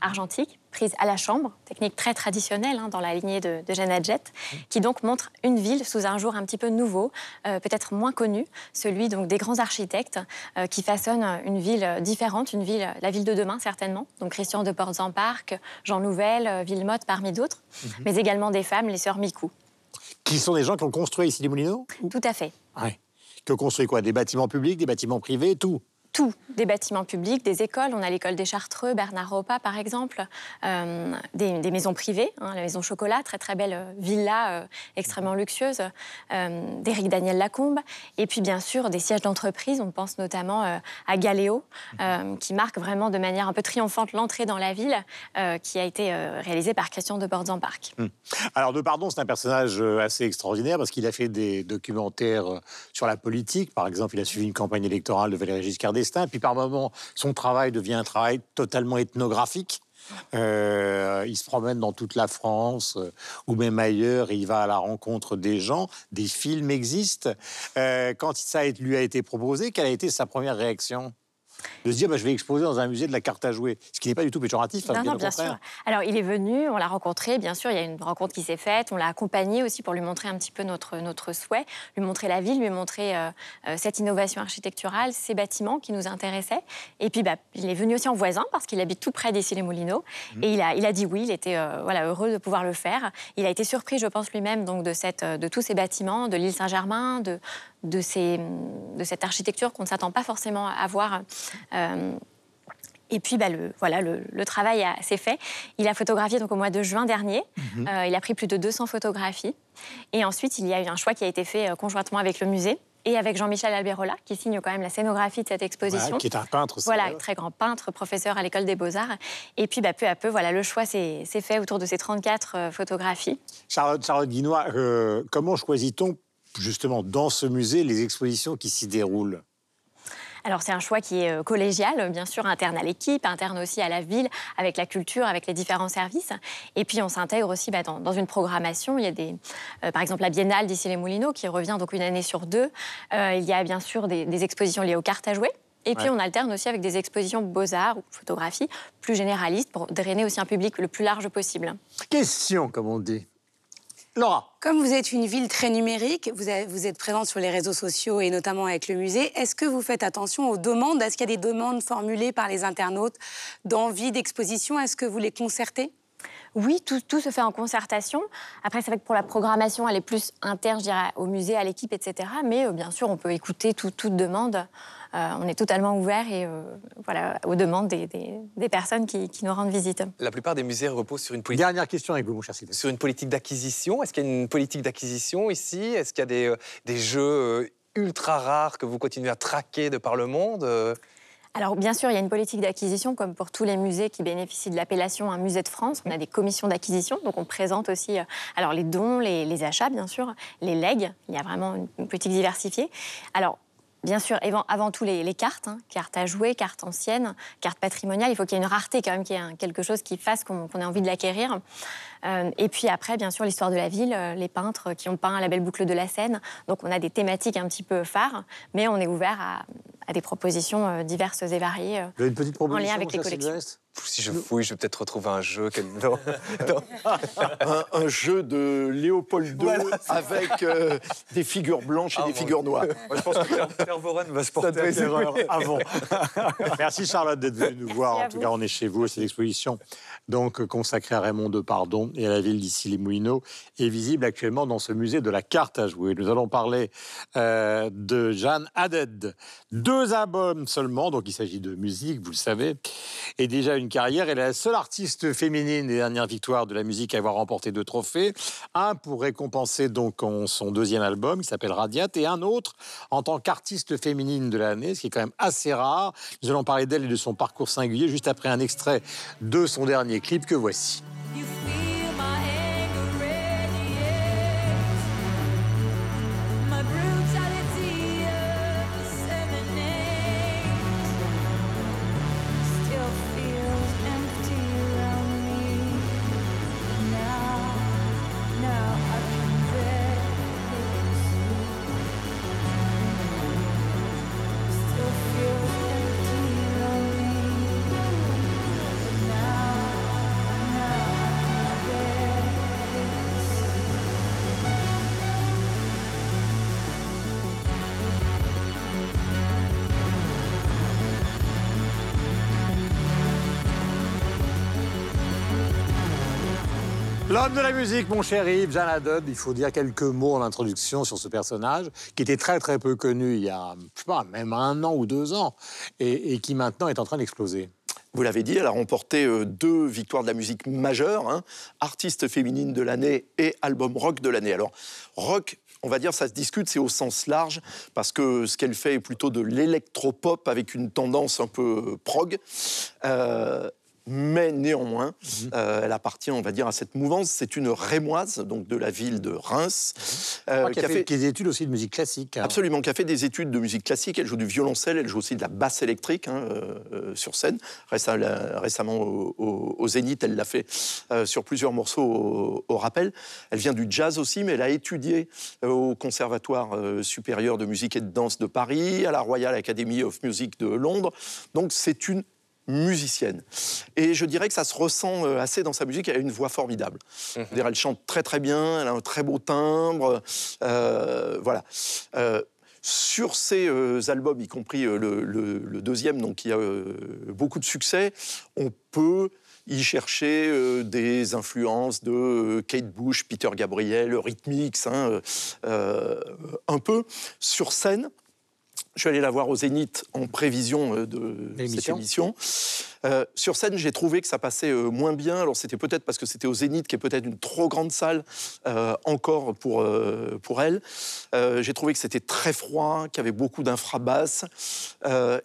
argentiques prises à la chambre, technique très traditionnelle hein, dans la lignée de, de Jeanne Adjet, qui donc montre une ville sous un jour un petit peu nouveau, euh, peut-être moins connu, celui donc des grands architectes euh, qui façonnent une ville différente, une ville, la ville de demain certainement. Donc Christian de Portes-en-Parc, Jean Nouvel, euh, Villemotte parmi d'autres, mais également des femmes, les sœurs Micou. Qui sont des gens qui ont construit ici les Moulineaux Tout à fait. Ouais. Qui ont construit quoi? Des bâtiments publics, des bâtiments privés, tout? Tout, des bâtiments publics, des écoles. On a l'école des Chartreux, Bernard Ropa par exemple, euh, des, maisons privées, hein, la maison Chocolat, très très belle euh, villa euh, extrêmement luxueuse, d'Éric Daniel Lacombe, et puis bien sûr des sièges d'entreprise. On pense notamment à Galéo, qui marque vraiment de manière un peu triomphante l'entrée dans la ville, qui a été réalisée par Christian de Portes-en-Parc. Alors, de pardon, c'est un personnage assez extraordinaire parce qu'il a fait des documentaires sur la politique. Par exemple, il a suivi une campagne électorale de Valéry Giscard Puis, par moments, son travail devient un travail totalement ethnographique. Euh, il se promène dans toute la France euh, ou même ailleurs il va à la rencontre des gens. Des films existent. Euh, quand ça lui a été proposé, quelle a été sa première réaction? De se dire, bah, je vais exposer dans un musée de la carte à jouer. Ce qui n'est pas du tout péjoratif, hein, Non, bien non, bien contraire. sûr. Alors, il est venu, on l'a rencontré, bien sûr, il y a une rencontre qui s'est faite, on l'a accompagné aussi pour lui montrer un petit peu notre, notre souhait, lui montrer la ville, lui montrer euh, euh, cette innovation architecturale, ces bâtiments qui nous intéressaient. Et puis, bah, il est venu aussi en voisin, parce qu'il habite tout près d'ici les Moulineaux. Et il a, il a dit oui, il était euh, voilà, heureux de pouvoir le faire. Il a été surpris, je pense, lui-même, donc, de, cette, de tous ces bâtiments, de l'île Saint-Germain, de, de, ces, de cette architecture qu'on ne s'attend pas forcément à voir. euh, et puis, bah, le, voilà, le, le travail s'est fait. Il a photographié donc, au mois de juin dernier. Euh, il a pris plus de 200 photographies. Et ensuite, il y a eu un choix qui a été fait euh, conjointement avec le musée et avec Jean-Michel Alberola, qui signe quand même la scénographie de cette exposition. Voilà, qui est un peintre. Voilà, très grand peintre, professeur à l'école des beaux-arts. Et puis, bah, peu à peu, voilà, le choix s'est s'est fait autour de ces 34 euh, photographies. Charlotte, Charlotte Guinois, comment choisit-on justement dans ce musée les expositions qui s'y déroulent Alors c'est un choix qui est euh, collégial, bien sûr, interne à l'équipe, interne aussi à la ville, avec la culture, avec les différents services. Et puis on s'intègre aussi bah, dans, dans une programmation. Il y a des, euh, par exemple la Biennale d'ici les Moulineaux qui revient donc une année sur deux. Euh, il y a bien sûr des, des expositions liées aux cartes à jouer. Et puis Ouais. on alterne aussi avec des expositions beaux-arts ou photographie plus généralistes pour drainer aussi un public le plus large possible. Question, comme on dit. Laura, Comme vous êtes une ville très numérique, vous, avez- vous êtes présente sur les réseaux sociaux et notamment avec le musée, est-ce que vous faites attention aux demandes? Est-ce qu'il y a des demandes formulées par les internautes d'envie d'exposition? Est-ce que vous les concertez? Oui, tout, tout se fait en concertation. Après, c'est vrai que pour la programmation, elle est plus interne, je dirais, au musée, à l'équipe, etc. Mais euh, bien sûr, on peut écouter tout- toute demande. Euh, on est totalement ouvert et euh, voilà, aux demandes des, des- des personnes qui, qui nous rendent visite. La plupart des musées reposent sur une politique dernière question avec vous, mon cher Sylvestre. sur une politique d'acquisition. Est-ce qu'il y a une politique d'acquisition ici? Est-ce qu'il y a des, euh, des jeux ultra rares que vous continuez à traquer de par le monde Alors, bien sûr, il y a une politique d'acquisition, comme pour tous les musées qui bénéficient de l'appellation un musée de France. On a des commissions d'acquisition, donc on présente aussi alors les dons, les, les achats, bien sûr, les legs. Il y a vraiment une, une politique diversifiée. Alors, Bien sûr, avant, tout les, les cartes, hein, cartes à jouer, cartes anciennes, cartes patrimoniales. Il faut qu'il y ait une rareté quand même, qu'il y ait quelque chose qui fasse qu'on qu'on ait envie de l'acquérir. Euh, et puis après, bien sûr, l'histoire de la ville, euh, les peintres qui ont peint la belle boucle de la Seine. Donc on a des thématiques un petit peu phares, mais on est ouvert à, à des propositions euh, diverses et variées. une petite proposition, lien avec les collections. Sylvestre? Si je fouille, je vais peut-être retrouver un jeu. quel- non, <laughs> non. un, un jeu de Léopold II avec euh, des figures blanches et Ah, des bon. figures noires. Moi, je pense que Claire Voren va se porter acquéreur <laughs> avant. <laughs> Merci Charlotte d'être venue nous voir. Merci En à tout vous. cas, on est chez vous. Cette exposition, donc consacrée à Raymond de Pardon et à la ville d'ici les Moulineaux, est visible actuellement dans ce musée de la carte à jouer. Nous allons parler euh, de Jeanne Haddad. Deux albums seulement, donc il s'agit de musique, vous le savez, et déjà une carrière. Elle est la seule artiste féminine des dernières victoires de la musique à avoir remporté deux trophées. Un pour récompenser donc son deuxième album qui s'appelle Radiate et un autre en tant qu'artiste féminine de l'année, ce qui est quand même assez rare. Nous allons parler d'elle et de son parcours singulier juste après un extrait de son dernier clip que voici. L'homme de la musique, mon cher Yves, Haddad, il faut dire quelques mots en introduction sur ce personnage qui était très très peu connu il y a, je sais pas, même un an ou deux ans et, et qui maintenant est en train d'exploser. Vous l'avez dit, elle a remporté euh, deux victoires de la musique majeure, hein, artiste féminine de l'année et album rock de l'année. Alors, rock, on va dire, ça se discute, c'est au sens large, parce que ce qu'elle fait est plutôt de l'électropop avec une tendance un peu euh, prog. Euh, mais néanmoins, euh, elle appartient, on va dire, à cette mouvance. C'est une rémoise, donc de la ville de Reims, Je euh, qui a a fait, des études aussi de musique classique. hein. Absolument, qui a fait des études de musique classique. Elle joue du violoncelle, elle joue aussi de la basse électrique hein, euh, sur scène. Récemment au, au- au Zénith, elle l'a fait sur plusieurs morceaux au, au rappel. Elle vient du jazz aussi, mais elle a étudié au Conservatoire supérieur de musique et de danse de Paris, à la Royal Academy of Music de Londres. Donc c'est une musicienne. Et je dirais que ça se ressent euh, assez dans sa musique. Elle a une voix formidable. C'est-à-dire, Elle chante très très bien, elle a un très beau timbre. euh, voilà. Euh, sur euh, albums, y compris le, le- le deuxième, donc qui a beaucoup de succès, on peut y chercher euh, des influences de euh, Kate Bush, Peter Gabriel, Rhythmix, hein, euh, un peu. Sur scène, je suis allé la voir au Zénith en prévision euh, de cette émission. Euh, sur scène, j'ai trouvé que ça passait euh, moins bien. Alors c'était peut-être parce que c'était au Zénith, qui est peut-être une trop grande salle euh, encore pour, pour elle. J'ai trouvé que c'était très froid, qu'il y avait beaucoup d'infrabasses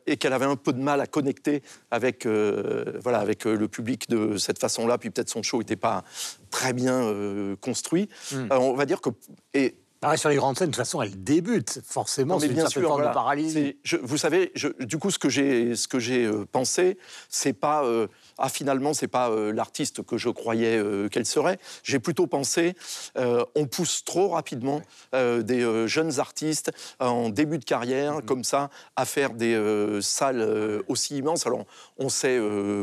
et qu'elle avait un peu de mal à connecter avec, voilà, avec le public de cette façon-là. Puis peut-être son show n'était pas très bien construit. Hmm. On va dire que... Et, Ah, sur les grandes scènes, de toute façon, elle débute. Forcément, c'est une bien sûr, forme voilà. de paralysie. C'est- je- vous savez, je- du coup, ce que j'ai, ce que j'ai euh, pensé, c'est pas euh, ah finalement, c'est pas euh, l'artiste que je croyais qu'elle serait. J'ai plutôt pensé, on pousse trop rapidement des jeunes artistes en début de carrière, Mm-hmm. comme ça, à faire des salles aussi immenses. Alors, on sait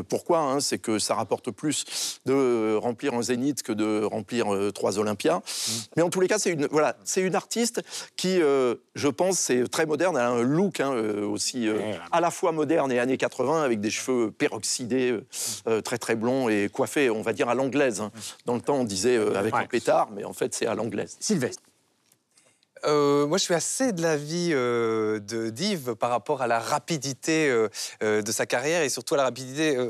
pourquoi. hein, c'est que ça rapporte plus de remplir un Zénith que de remplir trois Olympias. Mm. Mais en tous les cas, c'est une, voilà, c'est une artiste qui, euh, je pense, c'est très moderne. Elle a un look hein, euh, aussi euh, à la fois moderne et années 80, avec des cheveux peroxydés, euh, très très blonds et coiffés, on va dire à l'anglaise. hein. Dans le temps, on disait euh, avec Ouais. un pétard, mais en fait, c'est à l'anglaise. Sylvestre. Euh, moi, je suis assez de l'avis euh, de d'Yves par rapport à la rapidité euh, euh, de sa carrière et surtout à la rapidité euh,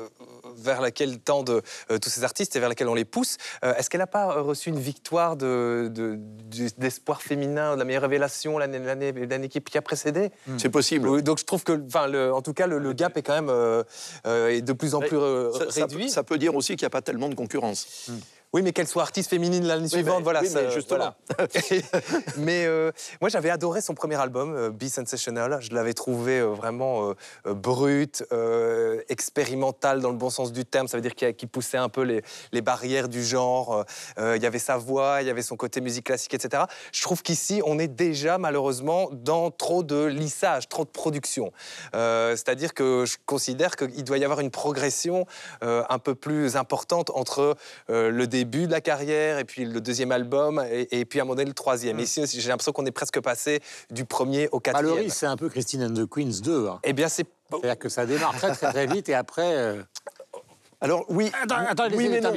vers laquelle tendent euh, tous ces artistes et vers laquelle on les pousse. Euh, Est-ce qu'elle n'a pas euh, reçu une victoire de- de- du- d'espoir féminin, de la meilleure révélation l'année qui, a précédé? C'est possible. Donc je trouve que, enfin, le- en tout cas, le, le gap est quand même euh, euh, est de plus en Mais plus Ça, ça peut- réduit. ça peut dire aussi qu'il n'y a pas tellement de concurrence. Oui, mais qu'elle soit artiste féminine l'année suivante, mais- voilà. oui, mais ça- justement. voilà. <laughs> mais euh, moi, j'avais adoré son premier album, euh, Be Sensational. Je l'avais trouvé euh, vraiment euh, euh, brut, euh, expérimental dans le bon sens du terme. Ça veut dire qu'il poussait un peu les, les barrières du genre. Euh, il y avait sa voix, il y avait son côté musique classique, etc. Je trouve qu'ici, on est déjà malheureusement dans trop de lissage, trop de production. Euh, C'est-à-dire que je considère qu'il doit y avoir une progression euh, un peu plus importante entre euh, le début de la carrière et puis le deuxième album et, et puis à un moment donné le troisième. Mm. Ici, j'ai l'impression qu'on est presque passé du premier au quatrième. le risque, c'est un peu Christine and the Queens 2. hein. Eh bien, c'est C'est-à-dire que ça démarre très très très vite et après. euh, Alors oui, Attends, attends, oui, mais non.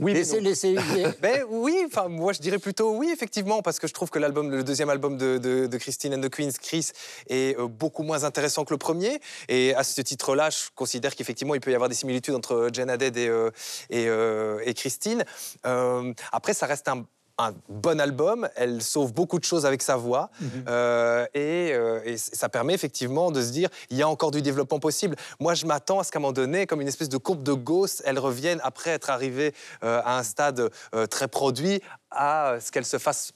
Oui, laissez, laissez. <laughs> Ben oui, enfin moi je dirais plutôt oui effectivement parce que je trouve que l'album, le deuxième album de, de- de Christine and the Queens, Chris, est euh, beaucoup moins intéressant que le premier. Et à ce titre-là, je considère qu'effectivement il peut y avoir des similitudes entre Jen Haddad et, euh, et, euh, et Christine. Après, ça reste un un bon album, elle sauve beaucoup de choses avec sa voix euh, et, euh, et ça permet effectivement de se dire il y a encore du développement possible. Moi, je m'attends à ce qu'à un moment donné, comme une espèce de courbe de Gauss, elle revienne après être arrivée euh, à un stade euh, très produit à ce qu'elle se fasse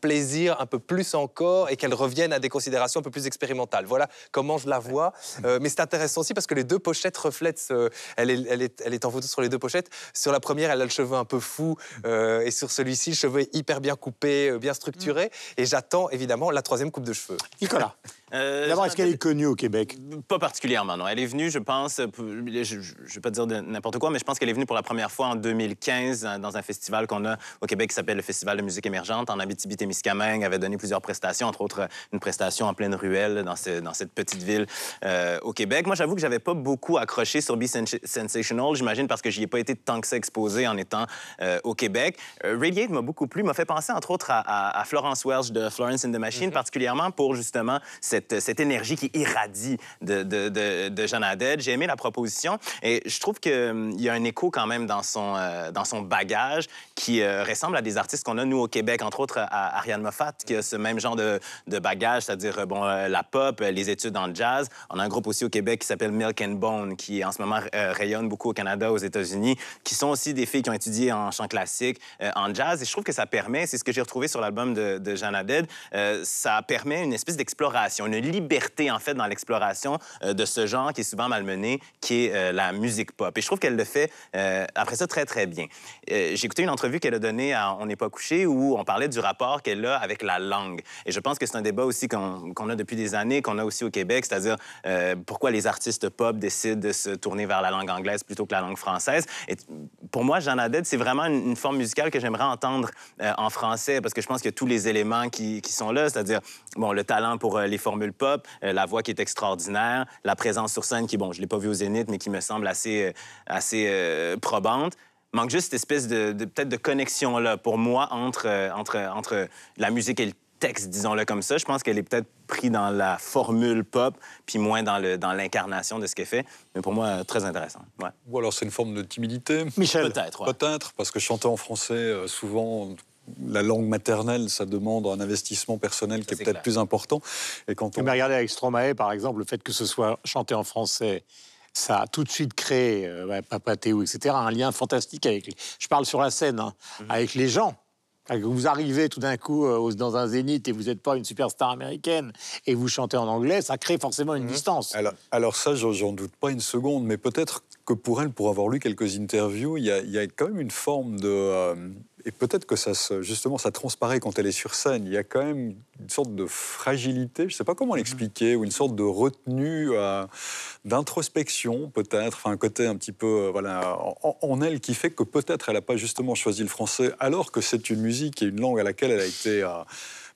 plaisir un peu plus encore et qu'elle revienne à des considérations un peu plus expérimentales. Voilà comment je la vois. Euh, mais c'est intéressant aussi parce que les deux pochettes reflètent. ce- Elle, est, elle, est, elle est en photo sur les deux pochettes. Sur la première, elle a le cheveu un peu fou euh, et sur celui-ci, le cheveu est hyper bien coupé, euh, bien structuré. Et j'attends évidemment la troisième coupe de cheveux. Nicolas, Euh, d'abord, est-ce qu'elle est connue au Québec? Pas particulièrement, non. Elle est venue, je pense, je ne vais pas dire n'importe quoi, mais je pense qu'elle est venue pour la première fois en 2015 euh, dans un festival qu'on a au Québec qui s'appelle le Festival de musique émergente en Abitibi-Témiscamingue. Elle avait donné plusieurs prestations, entre autres une prestation en pleine ruelle dans, ce- dans cette petite ville euh, au Québec. Moi, j'avoue que j'avais pas beaucoup accroché sur Be Sens- Sensational, j'imagine parce que j'y ai pas été tant que ça exposé en étant euh, au Québec. Euh, Radiate m'a beaucoup plu, m'a fait penser entre autres à, à- à Florence Welch de Florence and the Machine, particulièrement pour justement cette, cette énergie qui irradie de, de, de, Haddad. J'ai aimé la proposition et je trouve qu'il y a un écho quand même dans son, euh, dans son bagage qui euh, ressemble à des artistes qu'on a, nous, au Québec, entre autres à Ariane Moffat, qui a ce même genre de, bagage, c'est-à-dire euh, bon, euh, la pop, euh, les études en jazz. On a un groupe aussi au Québec qui s'appelle Milk and Bone, qui en ce moment euh, rayonne beaucoup au Canada, aux États-Unis, qui sont aussi des filles qui ont étudié en chant classique, euh, en jazz. Et je trouve que ça permet, c'est ce que j'ai retrouvé sur l'album de, de Jeanne Haddad, euh, ça permet une espèce d'exploration, une liberté, en fait, dans l'exploration euh, de ce genre qui est souvent malmené, qui est euh, la musique pop. Et je trouve qu'elle le fait, euh, après ça, très, très bien. J'ai écouté une entrevue qu'elle a donnée à On n'est pas couché où on parlait du rapport qu'elle a avec la langue. Et je pense que c'est un débat aussi qu'on qu'on a depuis des années, qu'on a aussi au Québec, c'est-à-dire pourquoi les artistes pop décident de se tourner vers la langue anglaise plutôt que la langue française. Et pour moi, Jeanne Haddad, c'est vraiment une, forme musicale que j'aimerais entendre en français parce que je pense a tous les éléments qui, qui sont là, c'est-à-dire bon, le talent pour les formules pop, euh, la voix qui est extraordinaire, la présence sur scène qui, bon, je ne l'ai pas vu au Zénith, mais qui me semble assez, euh, assez euh, probante. Manque juste cette espèce de, de- peut-être de connexion-là pour moi entre, euh, entre, entre la musique et le texte, disons-le comme ça. Je pense qu'elle est peut-être pris dans la formule pop, puis moins dans le- dans l'incarnation de ce qu'elle fait. Mais pour moi, très intéressant. Ouais. Ou alors c'est une forme de timidité Michel Peut-être, ouais. Peut-être, parce que chanter en français, euh, souvent, la langue maternelle, ça demande un investissement personnel qui est peut-être plus important. Et quand on... Mais regardez avec Stromae, par exemple, le fait que ce soit chanté en français, ça a tout de suite créé, euh, Papa Théo, etc., un lien fantastique avec. les- Je parle sur la scène, hein, avec les gens. Vous arrivez tout d'un coup euh, dans un zénith et vous n'êtes pas une superstar américaine et vous chantez en anglais, ça crée forcément une distance. Alors, alors ça, j'en j'en doute pas une seconde, mais peut-être que pour elle, pour avoir lu quelques interviews, il y a, il y a quand même une forme de... euh, et peut-être que ça, se- justement, ça transparaît quand elle est sur scène. Il y a quand même une sorte de fragilité, je ne sais pas comment l'expliquer, ou une sorte de retenue, euh, d'introspection peut-être, enfin un côté un petit peu euh, voilà, en, en elle qui fait que peut-être elle n'a pas justement choisi le français, alors que c'est une musique et une langue à laquelle elle a été... euh,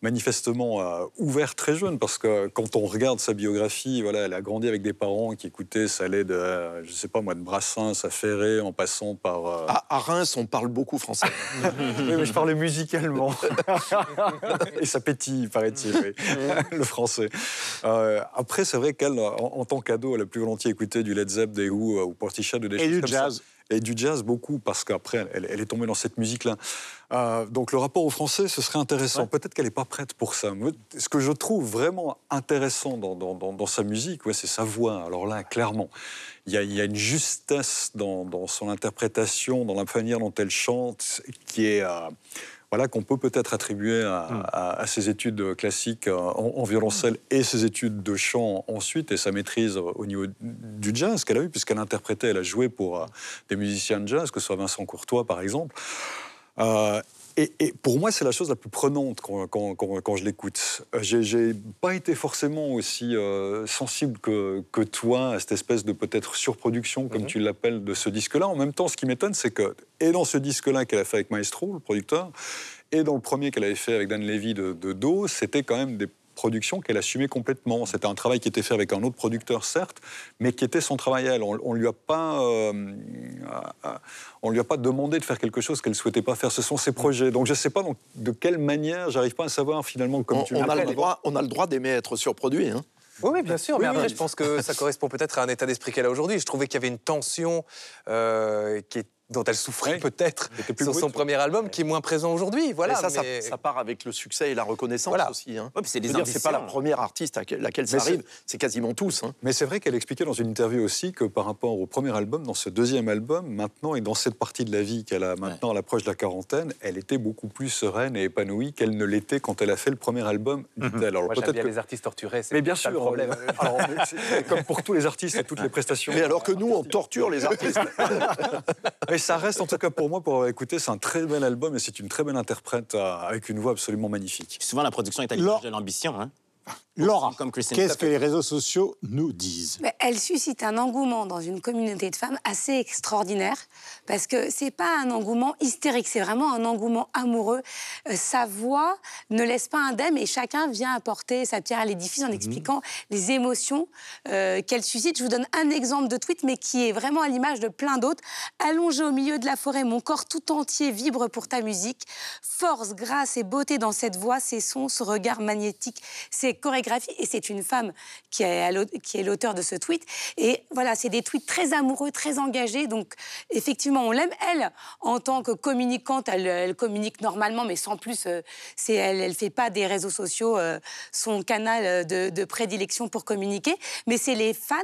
manifestement euh, ouvert très jeune parce que quand on regarde sa biographie, voilà, elle a grandi avec des parents qui écoutaient, ça allait de, euh, je sais pas moi, de Brassens à Ferré en passant par. euh, À, à Reims, on parle beaucoup français. <laughs> oui, mais je parlais musicalement. <laughs> Et ça pétille, paraît-il, oui, le français. Euh, après, c'est vrai qu'elle, en, en tant qu'ado, elle a plus volontiers écouté du Led Zepp, des Who euh, ou Portishead ou des Et choses du comme jazz. ça. Et du jazz beaucoup, parce qu'après, elle, elle est tombée dans cette musique-là. Euh, donc le rapport au français, ce serait intéressant. Peut-être qu'elle n'est pas prête pour ça. Ce que je trouve vraiment intéressant dans, dans- dans- dans sa musique, ouais, c'est sa voix. Alors là, clairement, il y a, il y a une justesse dans, dans son interprétation, dans la manière dont elle chante, qui est... euh, voilà, qu'on peut peut-être attribuer à, à- à ses études classiques euh, en, en violoncelle et ses études de chant ensuite, et sa maîtrise au niveau du jazz qu'elle a eu, puisqu'elle interprétait, elle a joué pour euh, des musiciens de jazz, que ce soit Vincent Courtois par exemple. Euh, et, et pour moi, c'est la chose la plus prenante quand, quand- quand- quand je l'écoute. Euh, J'ai, pas été forcément aussi euh, sensible que, que toi à cette espèce de peut-être surproduction, comme tu l'appelles, de ce disque-là. En même temps, ce qui m'étonne, c'est que, et dans ce disque-là qu'elle a fait avec Maestro, le producteur, et dans le premier qu'elle avait fait avec Dan Levy de, de Do, c'était quand même des productions qu'elle assumait complètement. C'était un travail qui était fait avec un autre producteur, certes, mais qui était son travail à elle. On, on lui a pas, euh, on lui a pas demandé de faire quelque chose qu'elle souhaitait pas faire. Ce sont ses projets. Donc je sais pas donc, de quelle manière, j'arrive pas à savoir finalement comme On, tu on a le droit, on a le droit d'aimer être surproduit. Hein. Oui, oui, bien sûr. Oui, mais après, oui. je pense que ça correspond peut-être à un état d'esprit qu'elle a aujourd'hui. Je trouvais qu'il y avait une tension euh, qui est- dont elle souffrait Oui. peut-être sur son premier album, qui est moins présent aujourd'hui. Voilà. Mais ça, ça- mais- ça, part avec le succès et la reconnaissance Voilà. aussi. Hein. Ouais, c'est pas la première artiste à quel- laquelle ça Mais c'est- arrive, c'est quasiment tous. hein. Mais c'est vrai qu'elle expliquait dans une interview aussi que par rapport au premier album, dans ce deuxième album, maintenant et dans cette partie de la vie qu'elle a maintenant à l'approche de la quarantaine, elle était beaucoup plus sereine et épanouie qu'elle ne l'était quand elle a fait le premier album. dit-elle. Alors Moi, j'aime peut-être que- les artistes torturés. c'est Mais bien sûr, le problème. euh, alors, comme pour tous les artistes et toutes les <laughs> prestations. Mais alors que nous, on torture les artistes. <laughs> Ça reste en tout cas pour moi, pour avoir écouté, c'est un très bel album et c'est une très belle interprète euh, avec une voix absolument magnifique. Souvent, la production est à l'image de l'ambition. Hein? Laura, qu'est-ce que les réseaux sociaux nous disent? Mais elle suscite un engouement dans une communauté de femmes assez extraordinaire parce que c'est pas un engouement hystérique, c'est vraiment un engouement amoureux. Euh, sa voix ne laisse pas indemne et chacun vient apporter sa pierre à l'édifice en expliquant les émotions euh, qu'elle suscite. Je vous donne un exemple de tweet, mais qui est vraiment à l'image de plein d'autres. Allongé au milieu de la forêt, mon corps tout entier vibre pour ta musique. Force, grâce et beauté dans cette voix, ces sons, ce regard magnétique, ces chorégraphies. Et c'est une femme qui est, l'auteur de ce tweet. Et voilà, c'est des tweets très amoureux, très engagés. Donc, effectivement, on l'aime. Elle, en tant que communicante, elle, communique normalement, mais sans plus. euh, elle ne fait pas des réseaux sociaux euh, son canal euh, de, de prédilection pour communiquer. Mais c'est les fans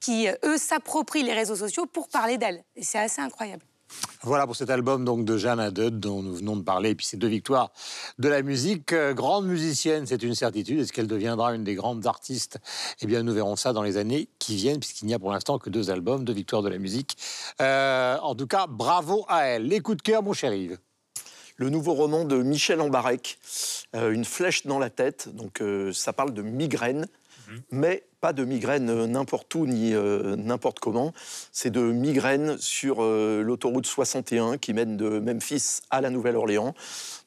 qui, eux, s'approprient les réseaux sociaux pour parler d'elle. Et c'est assez incroyable. Voilà pour cet album donc de Jeanne Haddad dont nous venons de parler, et puis ces deux victoires de la musique. Euh, grande musicienne, c'est une certitude. Est-ce qu'elle deviendra une des grandes artistes? Eh bien, nous verrons ça dans les années qui viennent, puisqu'il n'y a pour l'instant que deux albums, deux victoires de la musique. Euh, en tout cas, bravo à elle. Les coups de cœur, mon cher Yves. le nouveau roman de Michel Ambarek, euh, Une flèche dans la tête. Donc, ça parle de migraine, mais pas de migraine euh, n'importe où ni euh, n'importe comment. C'est de migraine sur euh, l'autoroute 61 qui mène de Memphis à la Nouvelle-Orléans.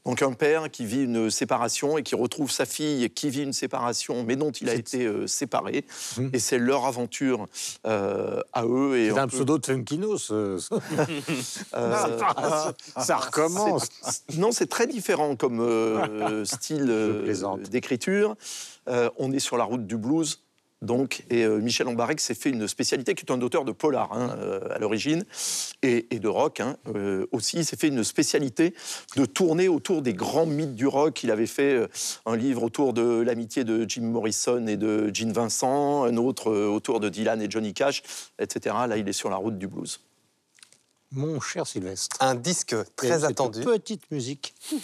Donc un père qui vit une séparation et qui retrouve sa fille qui vit une séparation, mais dont il a été euh, séparé. Et c'est leur aventure à eux. C'est un pseudo de Funkino, ce- ce- euh, ça, <laughs> <laughs> ça recommence. Non, c'est très différent comme <laughs> style d'écriture. Euh, on est sur la route du blues. Donc, et euh, Michel Ambarek s'est fait une spécialité qui est un auteur de polar hein, euh, à l'origine et, de rock hein, aussi. Il s'est fait une spécialité de tourner autour des grands mythes du rock. Il avait fait un livre autour de l'amitié de Jim Morrison et de Gene Vincent, un autre autour de Dylan et Johnny Cash, etc. Là, il est sur la route du blues. Mon cher Sylvestre. Un disque très attendu. Petite musique. <laughs>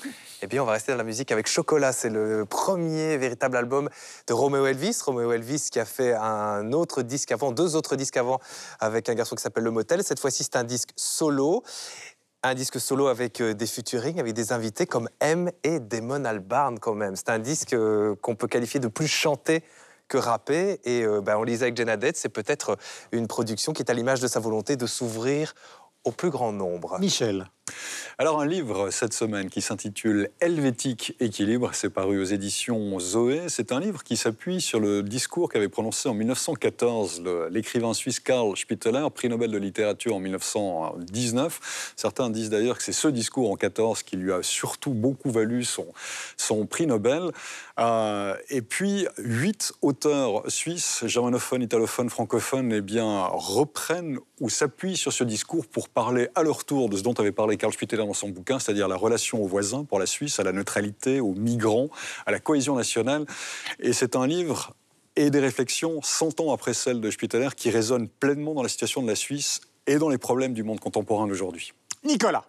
Eh bien, on va rester dans la musique avec Chocolat. C'est le premier véritable album de Romeo Elvis. Romeo Elvis qui a fait un autre disque avant, deux autres disques avant, avec un garçon qui s'appelle Le Motel. Cette fois-ci, c'est un disque solo. Un disque solo avec euh, des featuring, avec des invités comme M et Damon Albarn quand même. C'est un disque euh, qu'on peut qualifier de plus chanté que rappé. Et euh, ben, on lisait avec Haddad, c'est peut-être une production qui est à l'image de sa volonté de s'ouvrir au plus grand nombre. Michel. Alors un livre cette semaine qui s'intitule Helvétique équilibre, c'est paru aux éditions Zoé. C'est un livre qui s'appuie sur le discours qu'avait prononcé en 1914 le- l'écrivain suisse Karl Spitteler, prix Nobel de littérature en 1919. Certains disent d'ailleurs que c'est ce discours en 14 qui lui a surtout beaucoup valu son, son prix Nobel. Euh, et puis huit auteurs suisses, germanophones, italophones, francophones, eh bien reprennent ou s'appuient sur ce discours pour parler à leur tour de ce dont avait parlé Karl Spitteler dans son bouquin, c'est-à-dire la relation aux voisins pour la Suisse, à la neutralité, aux migrants, à la cohésion nationale. Et c'est un livre et des réflexions 100 ans après celle de Spitteler qui résonnent pleinement dans la situation de la Suisse et dans les problèmes du monde contemporain d'aujourd'hui. Nicolas.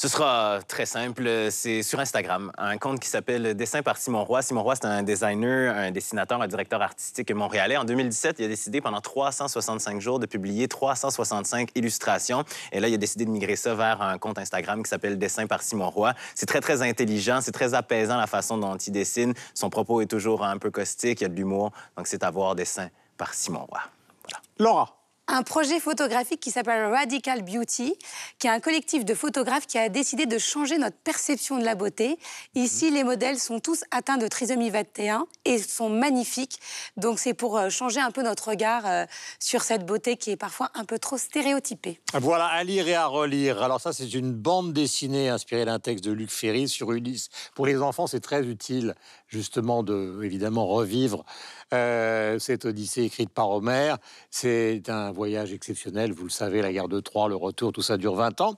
Ce sera très simple. C'est sur Instagram, un compte qui s'appelle Dessin par Simon Roy. Simon Roy, c'est un designer, un dessinateur, un directeur artistique montréalais. En 2017, il a décidé pendant 365 jours de publier 365 illustrations. Et là, il a décidé de migrer ça vers un compte Instagram qui s'appelle Dessin par Simon Roy. C'est très, très intelligent, c'est très apaisant la façon dont il dessine. Son propos est toujours un peu caustique, il y a de l'humour. Donc, c'est à voir Dessin par Simon Roy. Voilà. Laura. Un projet photographique qui s'appelle Radical Beauty, qui est un collectif de photographes qui a décidé de changer notre perception de la beauté. Ici, les modèles sont tous atteints de trisomie 21 et sont magnifiques. Donc, c'est pour euh, changer un peu notre regard euh, sur cette beauté qui est parfois un peu trop stéréotypée. Voilà, à lire et à relire. Alors ça, c'est une bande dessinée inspirée d'un texte de Luc Ferry sur Ulysse. Pour les enfants, c'est très utile, justement, de évidemment revivre euh, cette Odyssée écrite par Homère. C'est un voyage exceptionnel, vous le savez, la guerre de Troie, le retour, tout ça dure 20 ans.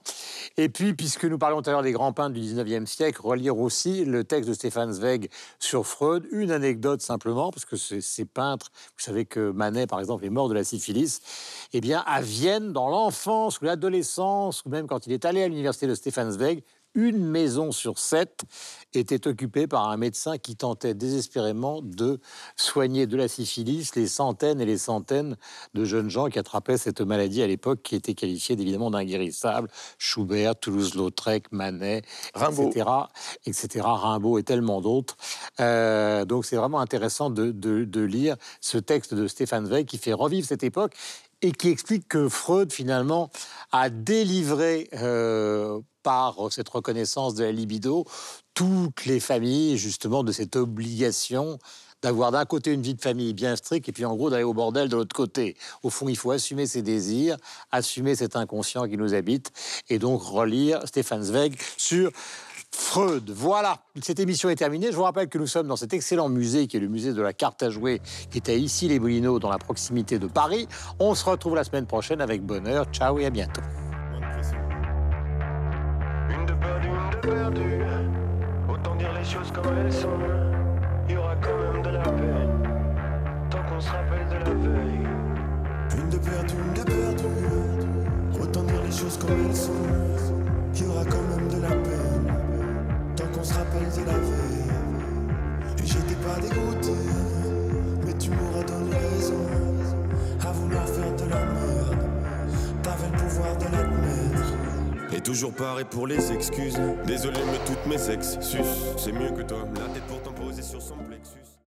Et puis, puisque nous parlons tout à l'heure des grands peintres du 19e siècle, relire aussi le texte de Stéphane Zweig sur Freud. Une anecdote simplement, parce que ces ces peintres, vous savez que Manet, par exemple, est mort de la syphilis, eh bien, à Vienne, dans l'enfance ou l'adolescence, ou même quand il est allé à l'université de Stéphane Zweig, une maison sur sept était occupée par un médecin qui tentait désespérément de soigner de la syphilis les centaines et les centaines de jeunes gens qui attrapaient cette maladie à l'époque, qui était qualifiée évidemment d'inguérissable. Schubert, Toulouse-Lautrec, Manet, Rimbaud. etc., etc., Rimbaud et tellement d'autres. Euh, donc c'est vraiment intéressant de, de- de lire ce texte de Stéphane Zweig qui fait revivre cette époque et qui explique que Freud, finalement, a délivré euh, par cette reconnaissance de la libido toutes les familles, justement, de cette obligation d'avoir d'un côté une vie de famille bien stricte et puis en gros d'aller au bordel de l'autre côté. Au fond, il faut assumer ses désirs, assumer cet inconscient qui nous habite et donc relire Stéphane Zweig sur Freud. Voilà, cette émission est terminée. Je vous rappelle que nous sommes dans cet excellent musée qui est le musée de la carte à jouer, qui est à ici les Moulineaux, dans la proximité de Paris. On se retrouve la semaine prochaine avec bonheur. Ciao et à bientôt. Perdue. Autant dire les choses comme elles sont. Il y aura quand même de la peine. Tant qu'on se rappelle de la veille. Une de perdue, une de perdue. Autant dire les choses comme elles sont. Il y aura quand même de la peine. Tant qu'on se rappelle de la veille. Et j'étais pas dégoûté. Mais tu m'auras donné raison. À vouloir faire de la merde. T'avais le pouvoir de l'admettre. Et toujours pareil pour les excuses. Désolé, mais toutes mes ex sus. C'est mieux que toi. La tête pourtant